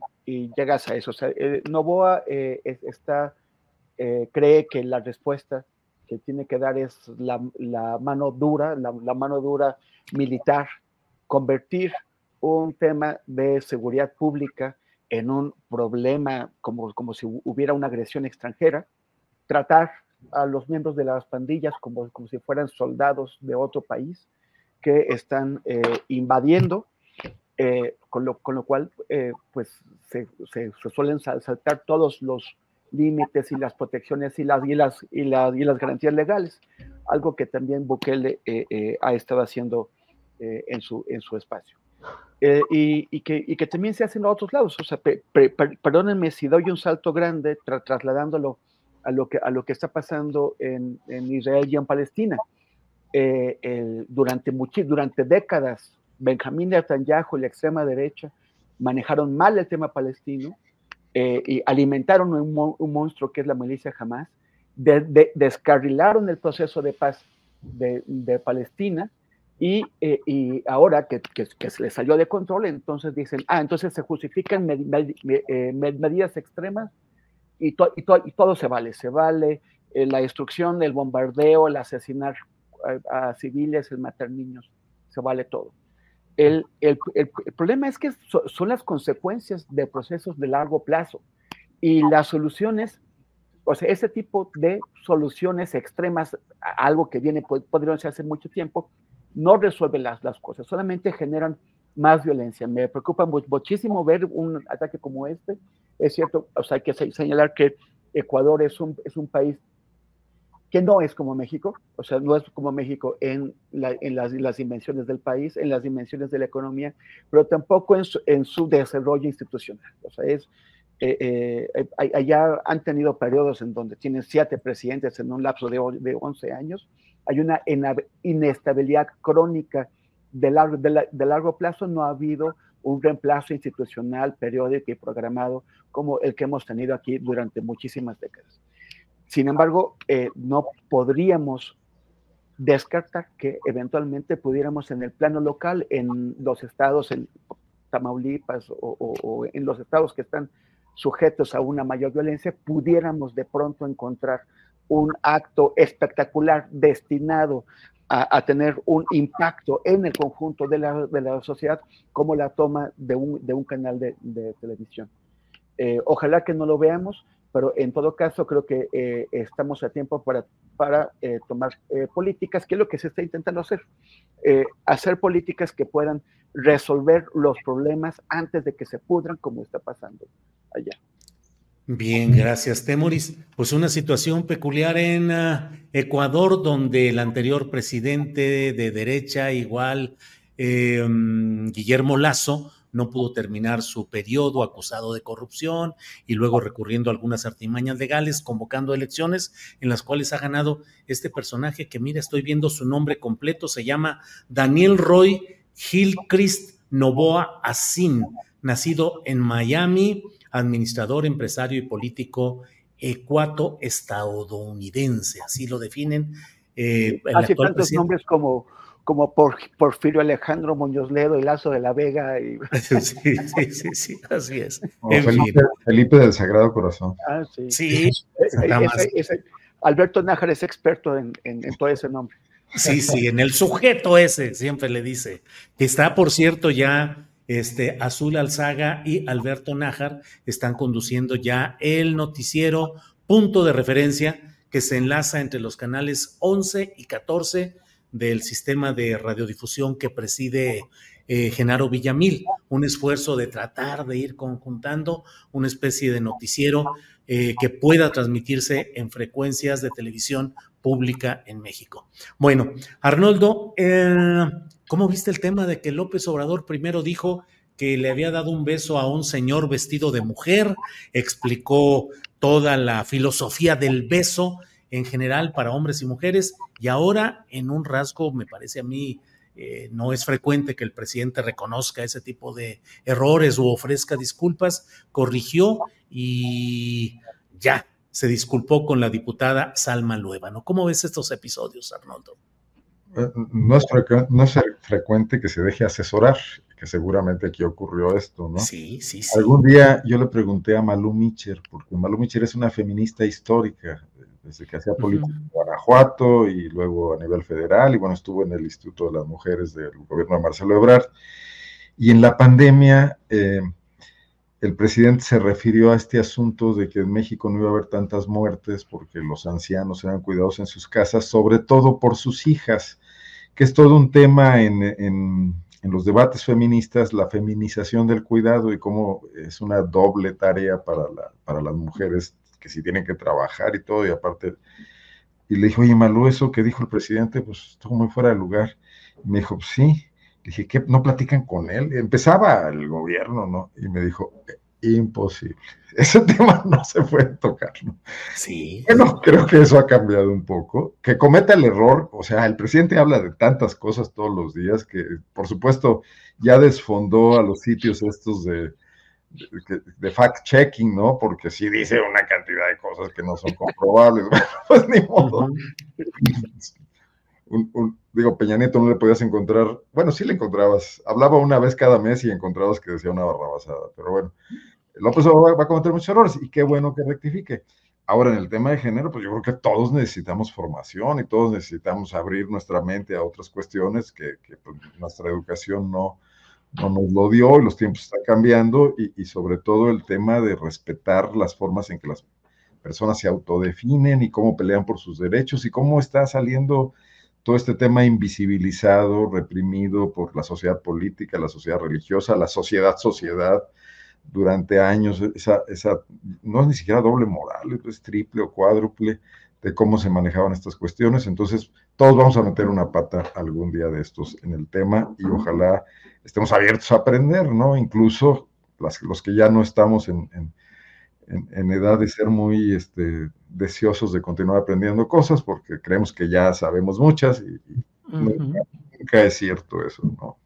llegas a eso. O eh, Novoa eh, está, cree que la respuesta que tiene que dar es la, mano dura, la, mano dura militar, convertir un tema de seguridad pública en un problema como, como si hubiera una agresión extranjera, tratar a los miembros de las pandillas como, como si fueran soldados de otro país que están eh, invadiendo, eh, con, lo, con, lo, cual eh, pues se, se, suelen saltar todos los límites y las protecciones y las, y las, y las, y las garantías legales, algo que también Bukele ha estado haciendo en, su, en su espacio. Eh, y, que, y, que, también se hace en otros lados. O sea, perdónenme si doy un salto grande trasladándolo a lo, que, a lo que está pasando en, en Israel y en Palestina. Eh, durante, durante décadas, Benjamín Netanyahu y la extrema derecha manejaron mal el tema palestino eh, y alimentaron un, un, monstruo que es la milicia Hamas, descarrilaron el proceso de paz de, de Palestina eh, y, ahora que, que, se les salió de control, entonces dicen, ah, entonces se justifican eh, medidas extremas y, y, y, todo se vale. Se vale eh, la destrucción, el bombardeo, el asesinar a, civiles, el matar niños, se vale todo. El, el, el, problema es que son las consecuencias de procesos de largo plazo y las soluciones, o sea, ese tipo de soluciones extremas, algo que viene, podrían hace mucho tiempo, no resuelven las, las cosas, solamente generan más violencia. Me preocupa muchísimo ver un ataque como este. Es cierto, o sea, hay que señalar que Ecuador es un, es un país que no es como México, o sea, no es como México en, en las, las, dimensiones del país, en las dimensiones de la economía, pero tampoco en su, en su desarrollo institucional. O sea, es, eh, eh, allá han tenido periodos en donde tienen siete presidentes en un lapso de, de 11 años, hay una inestabilidad crónica de largo, de, largo plazo, no ha habido un reemplazo institucional, periódico y programado como el que hemos tenido aquí durante muchísimas décadas. Sin embargo, eh, no podríamos descartar que eventualmente pudiéramos en el plano local, en los estados, en Tamaulipas o en los estados que están sujetos a una mayor violencia, pudiéramos de pronto encontrar un acto espectacular destinado a, tener un impacto en el conjunto de la, de la sociedad como la toma de un, de un canal de, televisión. Eh, ojalá que no lo veamos, pero en todo caso creo que eh, estamos a tiempo para, para eh, tomar políticas, que es lo que se está intentando hacer. hacer políticas que puedan resolver los problemas antes de que se pudran como está pasando allá. Bien, gracias, Temoris. Pues una situación peculiar en ah, Ecuador, donde el anterior presidente de derecha, igual em, Guillermo Lazo, no pudo terminar su periodo acusado de corrupción y luego recurriendo a algunas artimañas legales, convocando elecciones en las cuales ha ganado este personaje que, mira, estoy viendo su nombre completo, se llama Daniel Roy Gilchrist Novoa Asin, nacido en Miami administrador, empresario y político ecuato-estadounidense, así lo definen. Eh, Hace tantos nombres como, como por, Porfirio Alejandro Muñoz Ledo y Lazo de la Vega. Y... sí, sí, sí, sí, así es. Felipe, del Sagrado Corazón. Ah, sí. sí Alberto Nájar es experto en, en, en todo ese nombre. Sí, sí, en el sujeto ese, siempre le dice. Que está, por cierto, ya este, Azul Alzaga y Alberto Nájar están conduciendo ya el noticiero punto de referencia que se enlaza entre los canales 11 y 14 del sistema de radiodifusión que preside eh, Genaro Villamil, un esfuerzo de tratar de ir conjuntando una especie de noticiero eh, que pueda transmitirse en frecuencias de televisión pública en México. Bueno, Arnoldo, eh, ¿cómo viste el tema de que López Obrador primero dijo que le había dado un beso a un señor vestido de mujer, explicó toda la filosofía del beso en general para hombres y mujeres y ahora en un rasgo, me parece a mí, eh, no es frecuente que el presidente reconozca ese tipo de errores o ofrezca disculpas, corrigió y ya se disculpó con la diputada Salma Luébano. ¿Cómo ves estos episodios, Arnoldo? No es, no es frecuente que se deje asesorar, que seguramente aquí ocurrió esto, ¿no? Sí, sí, sí. Algún día yo le pregunté a Malú Micher, porque Malú Micher es una feminista histórica, desde que hacía política en Guanajuato y luego a nivel federal, y bueno, estuvo en el Instituto de las Mujeres del gobierno de Marcelo Ebrard. Y en la pandemia, eh, el presidente se refirió a este asunto de que en México no iba a haber tantas muertes porque los ancianos eran cuidados en sus casas, sobre todo por sus hijas, que es todo un tema en, en, en los debates feministas, la feminización del cuidado y cómo es una doble tarea para, la, para las mujeres que si tienen que trabajar y todo, y aparte, y le dijo, oye, Malú, eso que dijo el presidente, pues estuvo muy fuera de lugar. Y me dijo, pues sí. Le dije, ¿qué? ¿No platican con él? empezaba el gobierno, ¿no? Y me dijo, imposible. Ese tema no se puede tocar, ¿no? Sí. Bueno, creo que eso ha cambiado un poco. Que cometa el error, o sea, el presidente habla de tantas cosas todos los días que, por supuesto, ya desfondó a los sitios estos de, de, fact-checking, ¿no? Porque sí dice una cantidad de cosas que no son comprobables. pues ni modo. digo, Peña Nieto no le podías encontrar, bueno, sí le encontrabas, hablaba una vez cada mes y encontrabas que decía una barrabasada, pero bueno, López va, va a cometer muchos errores y qué bueno que rectifique. Ahora, en el tema de género, pues yo creo que todos necesitamos formación y todos necesitamos abrir nuestra mente a otras cuestiones que, que pues, nuestra educación no, no nos lo dio y los tiempos están cambiando y, sobre todo el tema de respetar las formas en que las personas se autodefinen y cómo pelean por sus derechos y cómo está saliendo todo este tema invisibilizado, reprimido por la sociedad política, la sociedad religiosa, la sociedad sociedad durante años, esa, esa no es ni siquiera doble moral, es triple o cuádruple de cómo se manejaban estas cuestiones. Entonces, todos vamos a meter una pata algún día de estos en el tema y ojalá estemos abiertos a aprender, ¿no? Incluso los que ya no estamos en, edad de ser muy este, deseosos de continuar aprendiendo cosas, porque creemos que ya sabemos muchas y, nunca, es cierto eso, ¿no?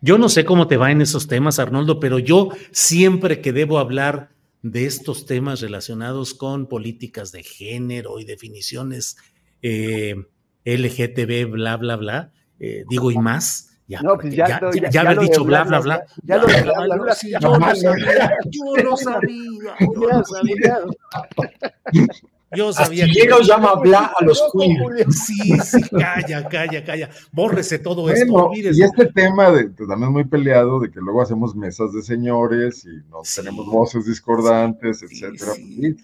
Yo no sé cómo te va en esos temas, Arnoldo, pero yo siempre que debo hablar de estos temas relacionados con políticas de género y definiciones eh, LGTB, bla, bla, bla, eh, digo y más, ya, no, pues ya, ya, ya, haber dicho bla, bla, bla. Ya, lo yo lo sabía, yo lo sabía, yo sabía. Que. lo llama bla a los queer. Sí, sí, calla, calla, calla. Bórrese todo bueno, esto. Y este tema de, también muy peleado, de que luego hacemos mesas de señores y no tenemos voces discordantes, etcétera. Sí.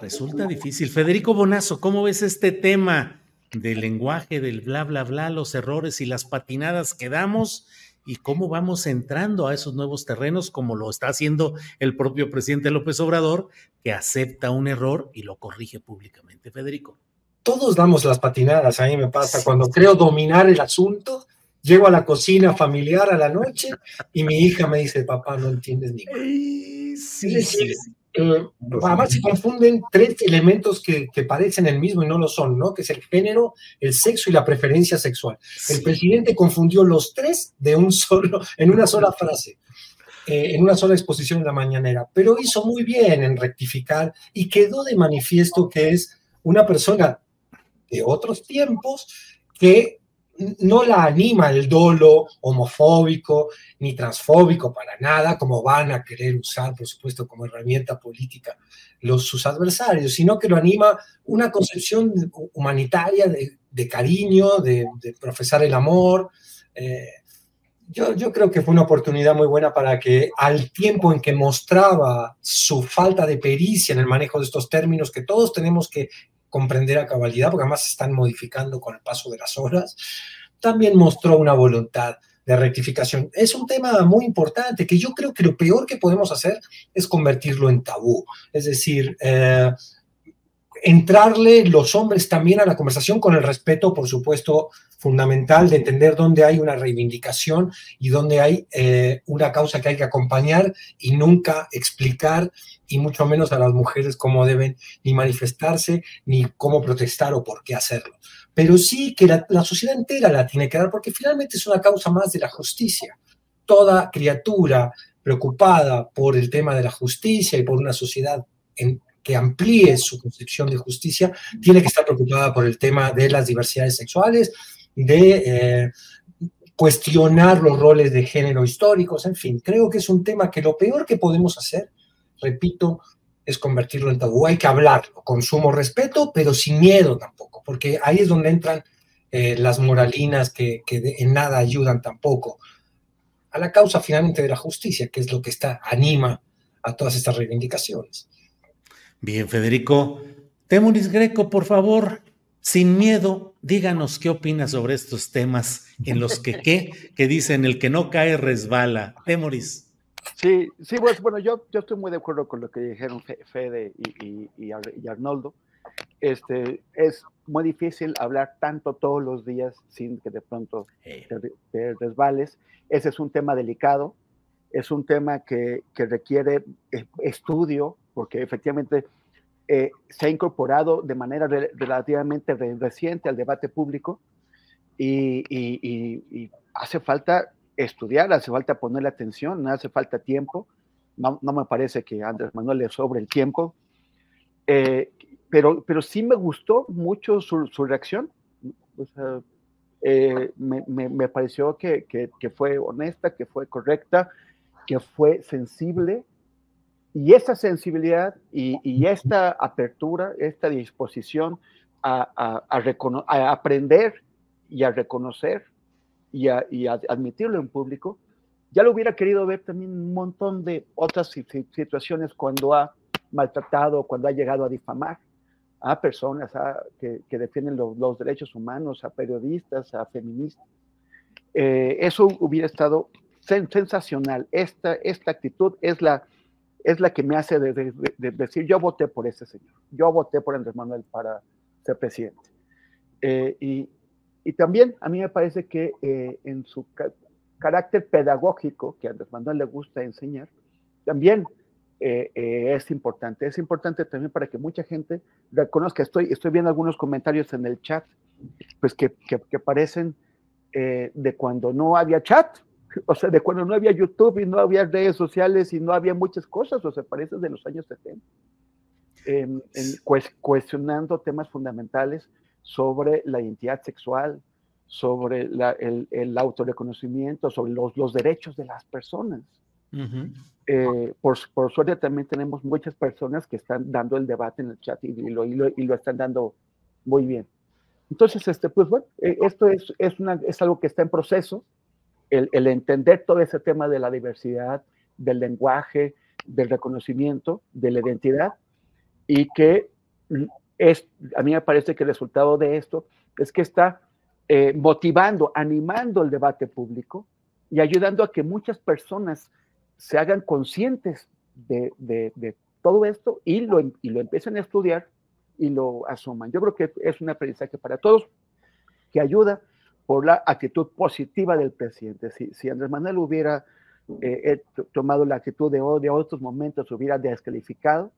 Resulta difícil. Federico Bonazo, ¿cómo ves este tema? del lenguaje, del bla, bla, bla, los errores y las patinadas que damos y cómo vamos entrando a esos nuevos terrenos, como lo está haciendo el propio presidente López Obrador, que acepta un error y lo corrige públicamente. Federico. Todos damos las patinadas, a mí me pasa, cuando creo dominar el asunto, llego a la cocina familiar a la noche y mi hija me dice, papá, no entiendes ni Sí, sí, eh, además se confunden tres elementos que, parecen el mismo y no lo son, ¿no? Que es el género, el sexo y la preferencia sexual. El presidente confundió los tres de un solo, en una sola frase. Eh, en una sola exposición en la mañanera, pero hizo muy bien en rectificar y quedó de manifiesto que es una persona de otros tiempos que no la anima el dolo homofóbico ni transfóbico para nada, como van a querer usar, por supuesto, como herramienta política los, sus adversarios, sino que lo anima una concepción humanitaria de, cariño, de, profesar el amor. Eh, yo, yo, creo que fue una oportunidad muy buena para que al tiempo en que mostraba su falta de pericia en el manejo de estos términos que todos tenemos que comprender a cabalidad, porque además se están modificando con el paso de las horas, también mostró una voluntad de rectificación. Es un tema muy importante que yo creo que lo peor que podemos hacer es convertirlo en tabú. Es decir, eh, entrarle los hombres también a la conversación con el respeto, por supuesto, fundamental de entender dónde hay una reivindicación y dónde hay eh, una causa que hay que acompañar y nunca explicar, y mucho menos a las mujeres cómo deben ni manifestarse, ni cómo protestar o por qué hacerlo. Pero sí que la, la sociedad entera la tiene que dar, porque finalmente es una causa más de la justicia. Toda criatura preocupada por el tema de la justicia y por una sociedad en, que amplíe su concepción de justicia, tiene que estar preocupada por el tema de las diversidades sexuales, de eh, cuestionar los roles de género históricos, en fin, creo que es un tema que lo peor que podemos hacer, repito, es convertirlo en tabú. Hay que hablarlo con sumo respeto, pero sin miedo tampoco, porque ahí es donde entran eh, las moralinas que, en nada ayudan tampoco a la causa finalmente de la justicia, que es lo que está, anima a todas estas reivindicaciones. Bien, Federico. Temuris Greco, por favor, sin miedo, díganos qué opinas sobre estos temas en los que qué, que dicen el que no cae resbala. Temuris. Sí, sí, pues, bueno, yo, yo estoy muy de acuerdo con lo que dijeron Fede y, y, y Arnoldo. Este, es muy difícil hablar tanto todos los días sin que de pronto te, te resbales. Ese es un tema delicado, es un tema que, que requiere eh, estudio, porque efectivamente eh, se ha incorporado de manera re relativamente re reciente al debate público y, y, y, y, hace falta estudiar, hace falta ponerle atención, hace falta tiempo. No, no me parece que Andrés Manuel le sobre el tiempo. Eh, pero, pero sí me gustó mucho su, su reacción. Eh, me, me, pareció que, que, fue honesta, que fue correcta, que fue sensible. Y esa sensibilidad y, esta apertura, esta disposición a, aprender y a reconocer y a, admitirlo en público, ya lo hubiera querido ver también un montón de otras situaciones cuando ha maltratado, cuando ha llegado a difamar a personas que, que, defienden los, derechos humanos, a periodistas, a feministas. Eh, eso hubiera estado sen sensacional. Esta, esta actitud es la, es la que me hace de, de, de decir, yo voté por ese señor, yo voté por Andrés Manuel para ser presidente. Eh, y, también a mí me parece que eh, en su ca carácter pedagógico, que Andrés Manuel le gusta enseñar, también eh, es importante. Es importante también para que mucha gente reconozca. Estoy, estoy viendo algunos comentarios en el chat, pues que, que, parecen de cuando no había chat, o sea, de cuando no había YouTube y no había redes sociales y no había muchas cosas, o sea, parecen de los años 70. En, en, cuestionando temas fundamentales sobre la identidad sexual, sobre la, el, el autorreconocimiento, sobre los, los derechos de las personas. Uh -huh. eh, por, por, suerte también tenemos muchas personas que están dando el debate en el chat y, y, lo, y, lo, y lo, están dando muy bien. Entonces, este, pues bueno, eh, esto es, es, una, es, algo que está en proceso, el, entender todo ese tema de la diversidad, del lenguaje, del reconocimiento, de la identidad, y que es, a mí me parece que el resultado de esto es que está eh, motivando, animando el debate público y ayudando a que muchas personas se hagan conscientes de, de, todo esto y lo, y lo, empiecen a estudiar y lo asuman. Yo creo que es un aprendizaje para todos que ayuda por la actitud positiva del presidente. Si, Andrés Manuel hubiera eh, tomado la actitud de, de otros momentos, hubiera descalificado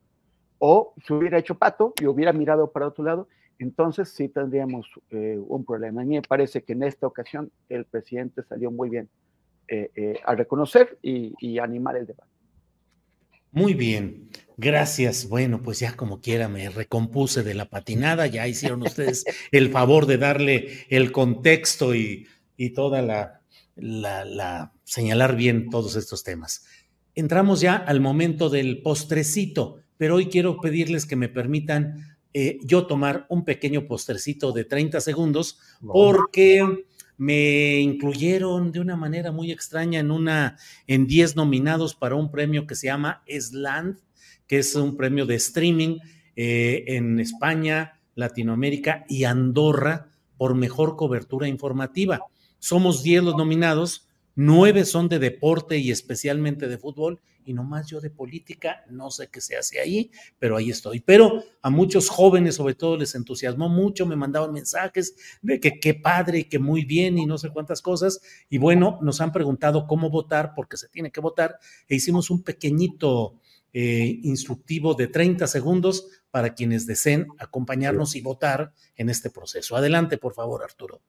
o se hubiera hecho pato y hubiera mirado para otro lado, entonces sí tendríamos eh, un problema. A me parece que en esta ocasión el presidente salió muy bien eh, eh, a reconocer y, y, animar el debate. Muy bien, gracias. Bueno, pues ya como quiera me recompuse de la patinada, ya hicieron ustedes el favor de darle el contexto y, y toda la, la, la, señalar bien todos estos temas. Entramos ya al momento del postrecito, pero hoy quiero pedirles que me permitan eh, yo tomar un pequeño postrecito de 30 segundos, porque me incluyeron de una manera muy extraña en una en 10 nominados para un premio que se llama Sland, que es un premio de streaming eh, en España, Latinoamérica y Andorra por mejor cobertura informativa. Somos 10 los nominados, nueve son de deporte y especialmente de fútbol, y nomás yo de política, no sé qué se hace ahí, pero ahí estoy. Pero a muchos jóvenes sobre todo les entusiasmó mucho, me mandaban mensajes de que qué padre y que muy bien y no sé cuántas cosas. Y bueno, nos han preguntado cómo votar, porque se tiene que votar, e hicimos un pequeñito eh, instructivo de 30 segundos para quienes deseen acompañarnos y votar en este proceso. Adelante, por favor, Arturo.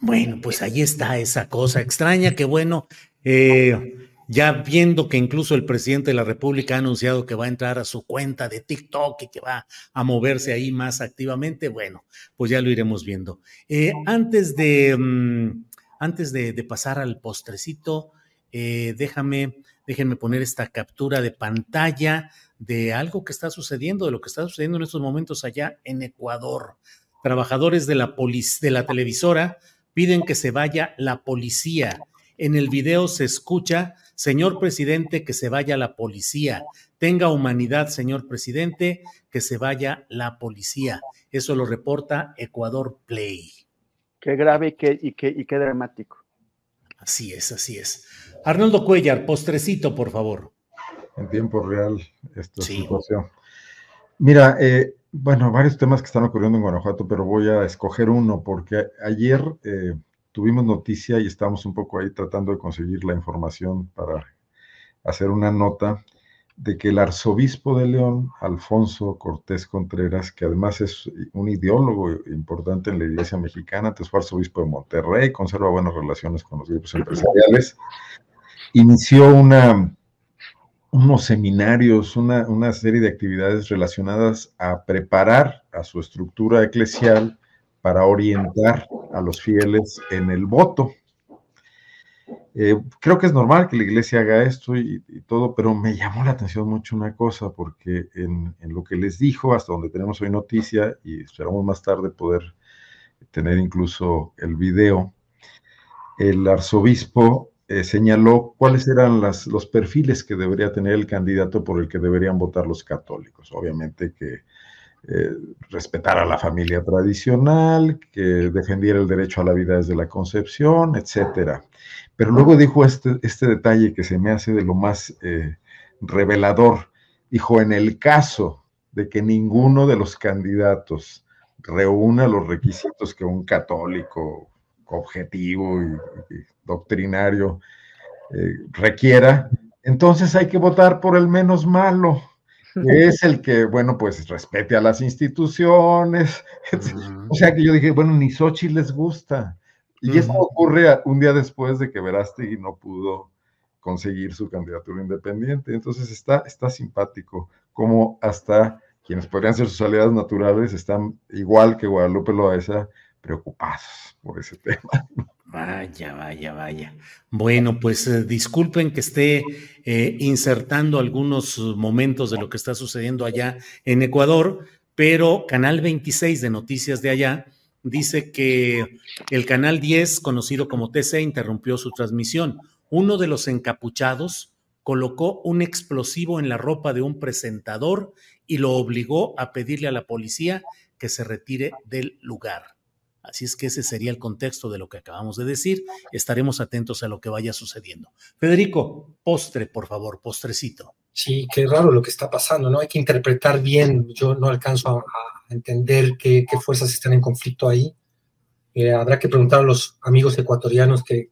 Bueno, pues ahí está esa cosa extraña, que bueno, eh, ya viendo que incluso el presidente de la República ha anunciado que va a entrar a su cuenta de TikTok y que va a moverse ahí más activamente, bueno, pues ya lo iremos viendo. Eh, antes de, mm, antes de, pasar al postrecito, eh, déjame, déjenme poner esta captura de pantalla de algo que está sucediendo, de lo que está sucediendo en estos momentos allá en Ecuador. Trabajadores de la, de la televisora piden que se vaya la policía. En el video se escucha, señor presidente, que se vaya la policía. Tenga humanidad, señor presidente, que se vaya la policía. Eso lo reporta Ecuador Play. Qué grave y qué, y qué, y qué dramático. Así es, así es. Arnoldo Cuellar, postrecito, por favor. En tiempo real, esta situación. Mira, eh, bueno, varios temas que están ocurriendo en Guanajuato, pero voy a escoger uno porque ayer eh, tuvimos noticia y estamos un poco ahí tratando de conseguir la información para hacer una nota de que el arzobispo de León, Alfonso Cortés Contreras, que además es un ideólogo importante en la iglesia mexicana, antes fue arzobispo de Monterrey, conserva buenas relaciones con los grupos empresariales, inició una unos seminarios, una, serie de actividades relacionadas a preparar a su estructura eclesial para orientar a los fieles en el voto. Eh, creo que es normal que la iglesia haga esto y, todo, pero me llamó la atención mucho una cosa, porque en, en, lo que les dijo, hasta donde tenemos hoy noticia, y esperamos más tarde poder tener incluso el video, el arzobispo eh, señaló cuáles eran los perfiles que debería tener el candidato por el que deberían votar los católicos. Obviamente que eh, respetara la familia tradicional, que defendiera el derecho a la vida desde la concepción, etcétera. Pero luego dijo este, este detalle que se me hace de lo más eh, revelador. Dijo, en el caso de que ninguno de los candidatos reúna los requisitos que un católico objetivo y, doctrinario eh, requiera, entonces hay que votar por el menos malo, que es el que, bueno, pues respete a las instituciones. O sea que yo dije, bueno, ni Sochi les gusta. Y eso ocurre un día después de que Verástegui no pudo conseguir su candidatura independiente. Entonces está, está simpático, como hasta quienes podrían ser sus aliados naturales están igual que Guadalupe Loaesa preocupados por ese tema. Vaya, vaya, vaya. Bueno, pues eh, disculpen que esté eh, insertando algunos momentos de lo que está sucediendo allá en Ecuador, pero Canal 26 de Noticias de allá dice que el Canal 10, conocido como TC, interrumpió su transmisión. Uno de los encapuchados colocó un explosivo en la ropa de un presentador y lo obligó a pedirle a la policía que se retire del lugar. Así es que ese sería el contexto de lo que acabamos de decir. Estaremos atentos a lo que vaya sucediendo. Federico, postre, por favor, postrecito. Sí, qué raro lo que está pasando, ¿no? Hay que interpretar bien. Yo no alcanzo a, entender qué, fuerzas están en conflicto ahí. Eh, habrá que preguntar a los amigos ecuatorianos que,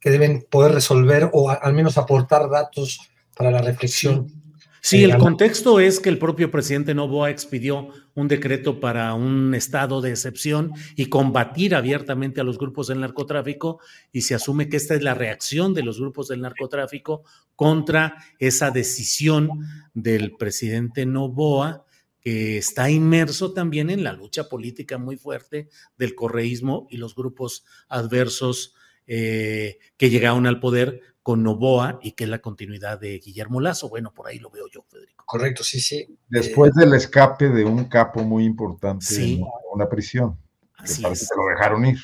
que deben poder resolver o al menos aportar datos para la reflexión. Sí, el contexto es que el propio presidente Novoa expidió un decreto para un estado de excepción y combatir abiertamente a los grupos del narcotráfico y se asume que esta es la reacción de los grupos del narcotráfico contra esa decisión del presidente Novoa que está inmerso también en la lucha política muy fuerte del correísmo y los grupos adversos eh, que llegaron al poder con Novoa y que es la continuidad de Guillermo Lazo. Bueno, por ahí lo veo yo, Federico. Correcto, sí, sí. Después del escape de un capo muy importante en una prisión. Así que es. lo dejaron ir.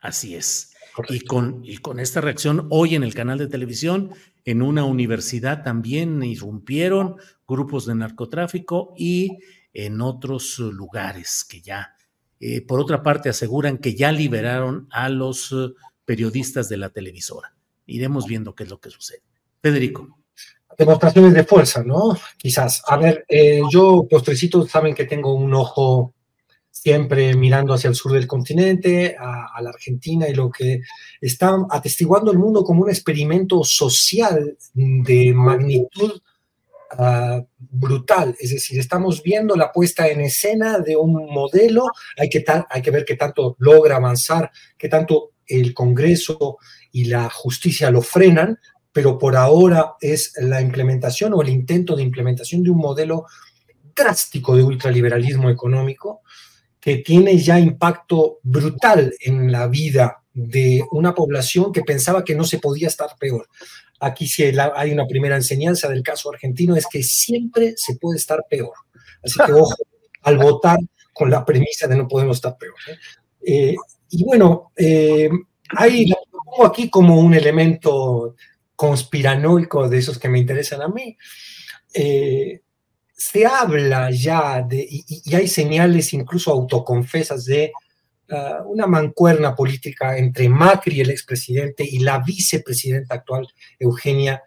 Así es. Y con, y con esta reacción, hoy en el canal de televisión, en una universidad también irrumpieron grupos de narcotráfico y en otros lugares que ya, eh, por otra parte, aseguran que ya liberaron a los eh, periodistas de la televisora. Iremos viendo qué es lo que sucede. Federico. Demostraciones de fuerza, ¿no? Quizás. A ver, eh, yo, postrecitos, saben que tengo un ojo siempre mirando hacia el sur del continente, a, la Argentina y lo que está atestiguando el mundo como un experimento social de magnitud uh, brutal. Es decir, estamos viendo la puesta en escena de un modelo, hay que, hay que ver qué tanto logra avanzar, qué tanto el Congreso y la justicia lo frenan, pero por ahora es la implementación o el intento de implementación de un modelo drástico de ultraliberalismo económico que tiene ya impacto brutal en la vida de una población que pensaba que no se podía estar peor. Aquí sí hay una primera enseñanza del caso argentino, es que siempre se puede estar peor. Así que ojo al votar con la premisa de no podemos estar peor. ¿eh? Eh, y bueno, eh, hay, lo pongo aquí como un elemento conspiranoico de esos que me interesan a mí. Eh, se habla ya de, y, hay señales incluso autoconfesas de uh, una mancuerna política entre Macri, el expresidente, y la vicepresidenta actual, Eugenia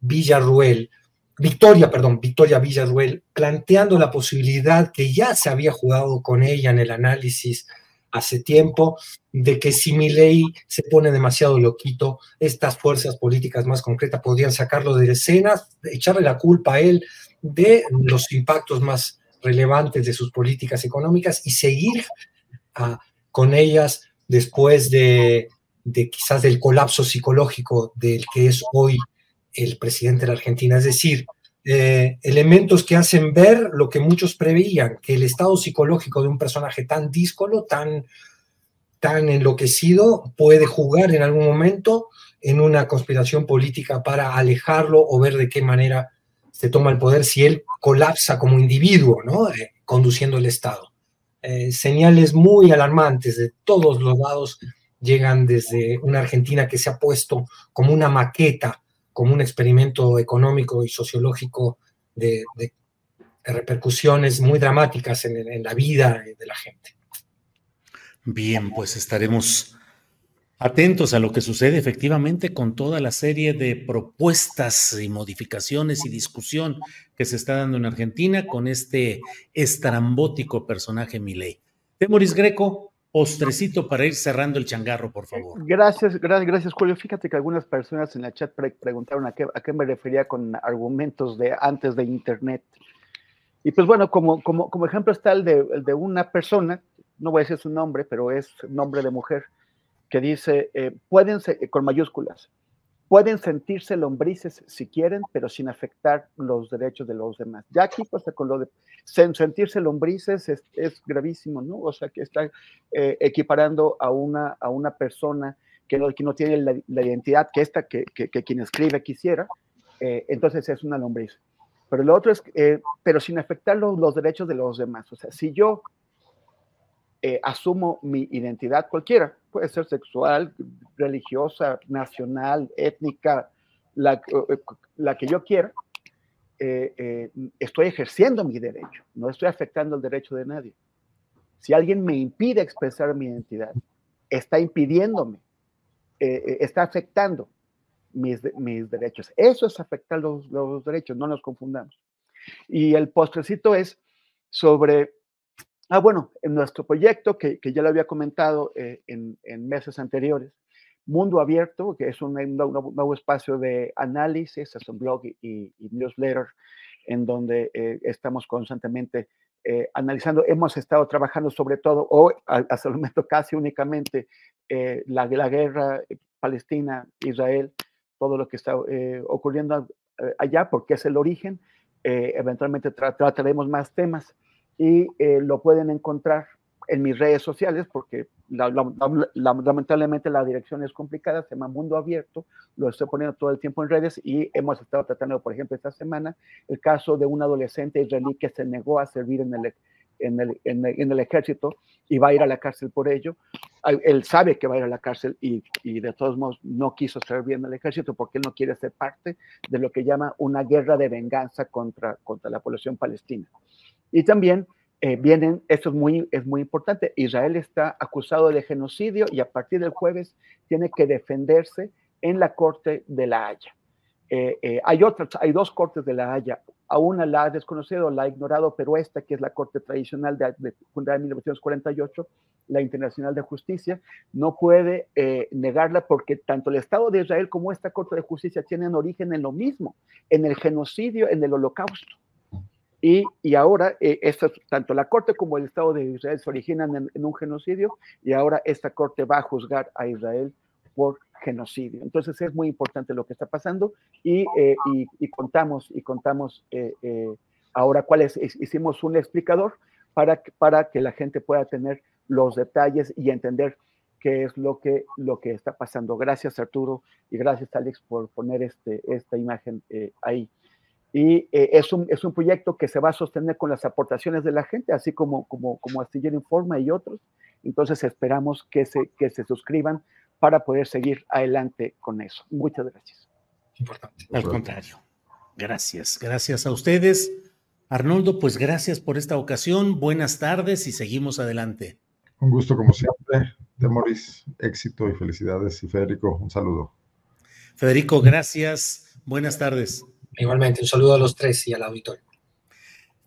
Villarruel, Victoria, perdón, Victoria Villarruel, planteando la posibilidad que ya se había jugado con ella en el análisis hace tiempo, de que si mi ley se pone demasiado loquito, estas fuerzas políticas más concretas podrían sacarlo de escenas, echarle la culpa a él de los impactos más relevantes de sus políticas económicas y seguir con ellas después de, de, quizás del colapso psicológico del que es hoy el presidente de la Argentina. Es decir, eh, elementos que hacen ver lo que muchos preveían, que el estado psicológico de un personaje tan díscolo, tan, tan enloquecido, puede jugar en algún momento en una conspiración política para alejarlo o ver de qué manera se toma el poder si él colapsa como individuo, ¿no? Eh, conduciendo el Estado. Eh, señales muy alarmantes de todos los lados llegan desde una Argentina que se ha puesto como una maqueta, como un experimento económico y sociológico de, repercusiones muy dramáticas en, en la vida de la gente. Bien, pues estaremos atentos a lo que sucede efectivamente con toda la serie de propuestas y modificaciones y discusión que se está dando en Argentina con este estrambótico personaje Milei. Temoris Greco, postrecito para ir cerrando el changarro, por favor. Gracias, gracias, gracias, Julio. Fíjate que algunas personas en la chat pre preguntaron a qué, a qué me refería con argumentos de antes de Internet. Y pues bueno, como, como, como ejemplo está el de, el de una persona, no voy a decir su nombre, pero es nombre de mujer, que dice, eh, pueden, con mayúsculas, pueden sentirse lombrices si quieren, pero sin afectar los derechos de los demás. Ya aquí, pues, con lo de sentirse lombrices es, es gravísimo, ¿no? O sea, que está eh, equiparando a una, a una persona que no, que no tiene la, la, identidad que esta, que, que, que quien escribe quisiera, eh, entonces es una lombriz. Pero lo otro es, eh, pero sin afectar los, los derechos de los demás. O sea, si yo eh, asumo mi identidad cualquiera, puede ser sexual, religiosa, nacional, étnica, la, la que yo quiera, eh, eh, estoy ejerciendo mi derecho, no estoy afectando el derecho de nadie. Si alguien me impide expresar mi identidad, está impidiéndome, eh, está afectando mis, mis, derechos. Eso es afectar los, los derechos, no nos confundamos. Y el postrecito es sobre Ah, bueno, en nuestro proyecto, que, ya lo había comentado eh, en, meses anteriores, Mundo Abierto, que es un, nuevo espacio de análisis, es un blog y, y newsletter en donde eh, estamos constantemente eh, analizando. Hemos estado trabajando sobre todo, o hasta el momento casi únicamente, la, guerra Palestina-Israel, todo lo que está ocurriendo allá, porque es el origen. eventualmente tra trataremos más temas y eh, lo pueden encontrar en mis redes sociales porque lamentablemente la dirección es complicada, se llama Mundo Abierto, lo estoy poniendo todo el tiempo en redes y hemos estado tratando, por ejemplo, esta semana, el caso de un adolescente israelí que se negó a servir en el, en el, en el, ejército y va a ir a la cárcel por ello. Él sabe que va a ir a la cárcel y, y, de todos modos no quiso servir en el ejército porque él no quiere ser parte de lo que llama una guerra de venganza contra, contra la población palestina. Y también eh, vienen, esto es muy, es muy importante, Israel está acusado de genocidio y a partir del jueves tiene que defenderse en la Corte de la Haya. Eh, eh, hay otras, hay dos cortes de la Haya, a una la ha desconocido, la ha ignorado, pero esta, que es la Corte Tradicional de, de, de 1948, la Internacional de Justicia, no puede negarla porque tanto el Estado de Israel como esta Corte de Justicia tienen origen en lo mismo, en el genocidio, en el holocausto. Y, ahora, eh, tanto la Corte como el Estado de Israel se originan en, un genocidio y ahora esta Corte va a juzgar a Israel por genocidio. Entonces es muy importante lo que está pasando y, eh, contamos, y contamos eh, ahora cuál es, hicimos un explicador para, para que la gente pueda tener los detalles y entender qué es lo que, lo que está pasando. Gracias Arturo y gracias Alex por poner este, esta imagen ahí. Y eh, es, un, es un proyecto que se va a sostener con las aportaciones de la gente, así como, como, como Astillero Informa y otros. Entonces esperamos que se, que se suscriban para poder seguir adelante con eso. Muchas gracias. Importante. Al contrario. Gracias. Gracias a ustedes. Arnoldo, pues gracias por esta ocasión. Buenas tardes y seguimos adelante. Un gusto como siempre. De Moris, éxito y felicidades. Y Federico, un saludo. Federico, gracias. Buenas tardes. Igualmente, un saludo a los tres y al auditorio.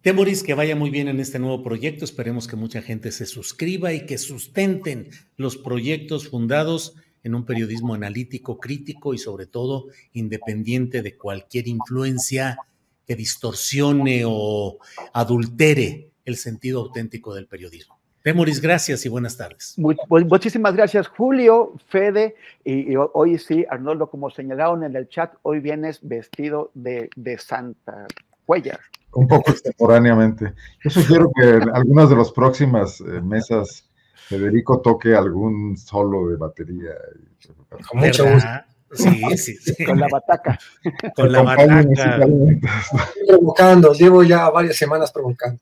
Temoris, que vaya muy bien en este nuevo proyecto. Esperemos que mucha gente se suscriba y que sustenten los proyectos fundados en un periodismo analítico, crítico y sobre todo independiente de cualquier influencia que distorsione o adultere el sentido auténtico del periodismo. Temoris, gracias y buenas tardes. muchísimas gracias, Julio, Fede, y, hoy sí, Arnoldo, como señalaron en el chat, hoy vienes vestido de, Santa Cuellar. Un poco extemporáneamente. Yo sugiero que en algunas de las próximas eh, mesas Federico toque algún solo de batería. Con mucho gusto. Sí, sí, sí. Con la bataca. Con la bataca. Provocando, llevo ya varias semanas provocando.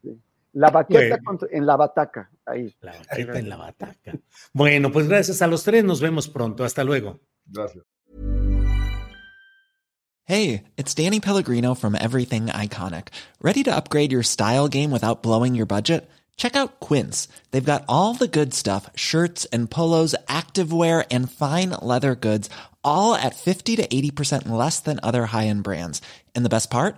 La baqueta en la bataca, ahí. La baqueta en la bataca. Bueno, pues gracias a los tres, nos vemos pronto. Hasta luego. Gracias. Hey, it's Danny Pellegrino from Everything Iconic. Ready to upgrade your style game without blowing your budget? Check out Quince. They've got all the good stuff shirts and polos, activewear, and fine leather goods, all at 50 to 80% less than other high end brands. And the best part?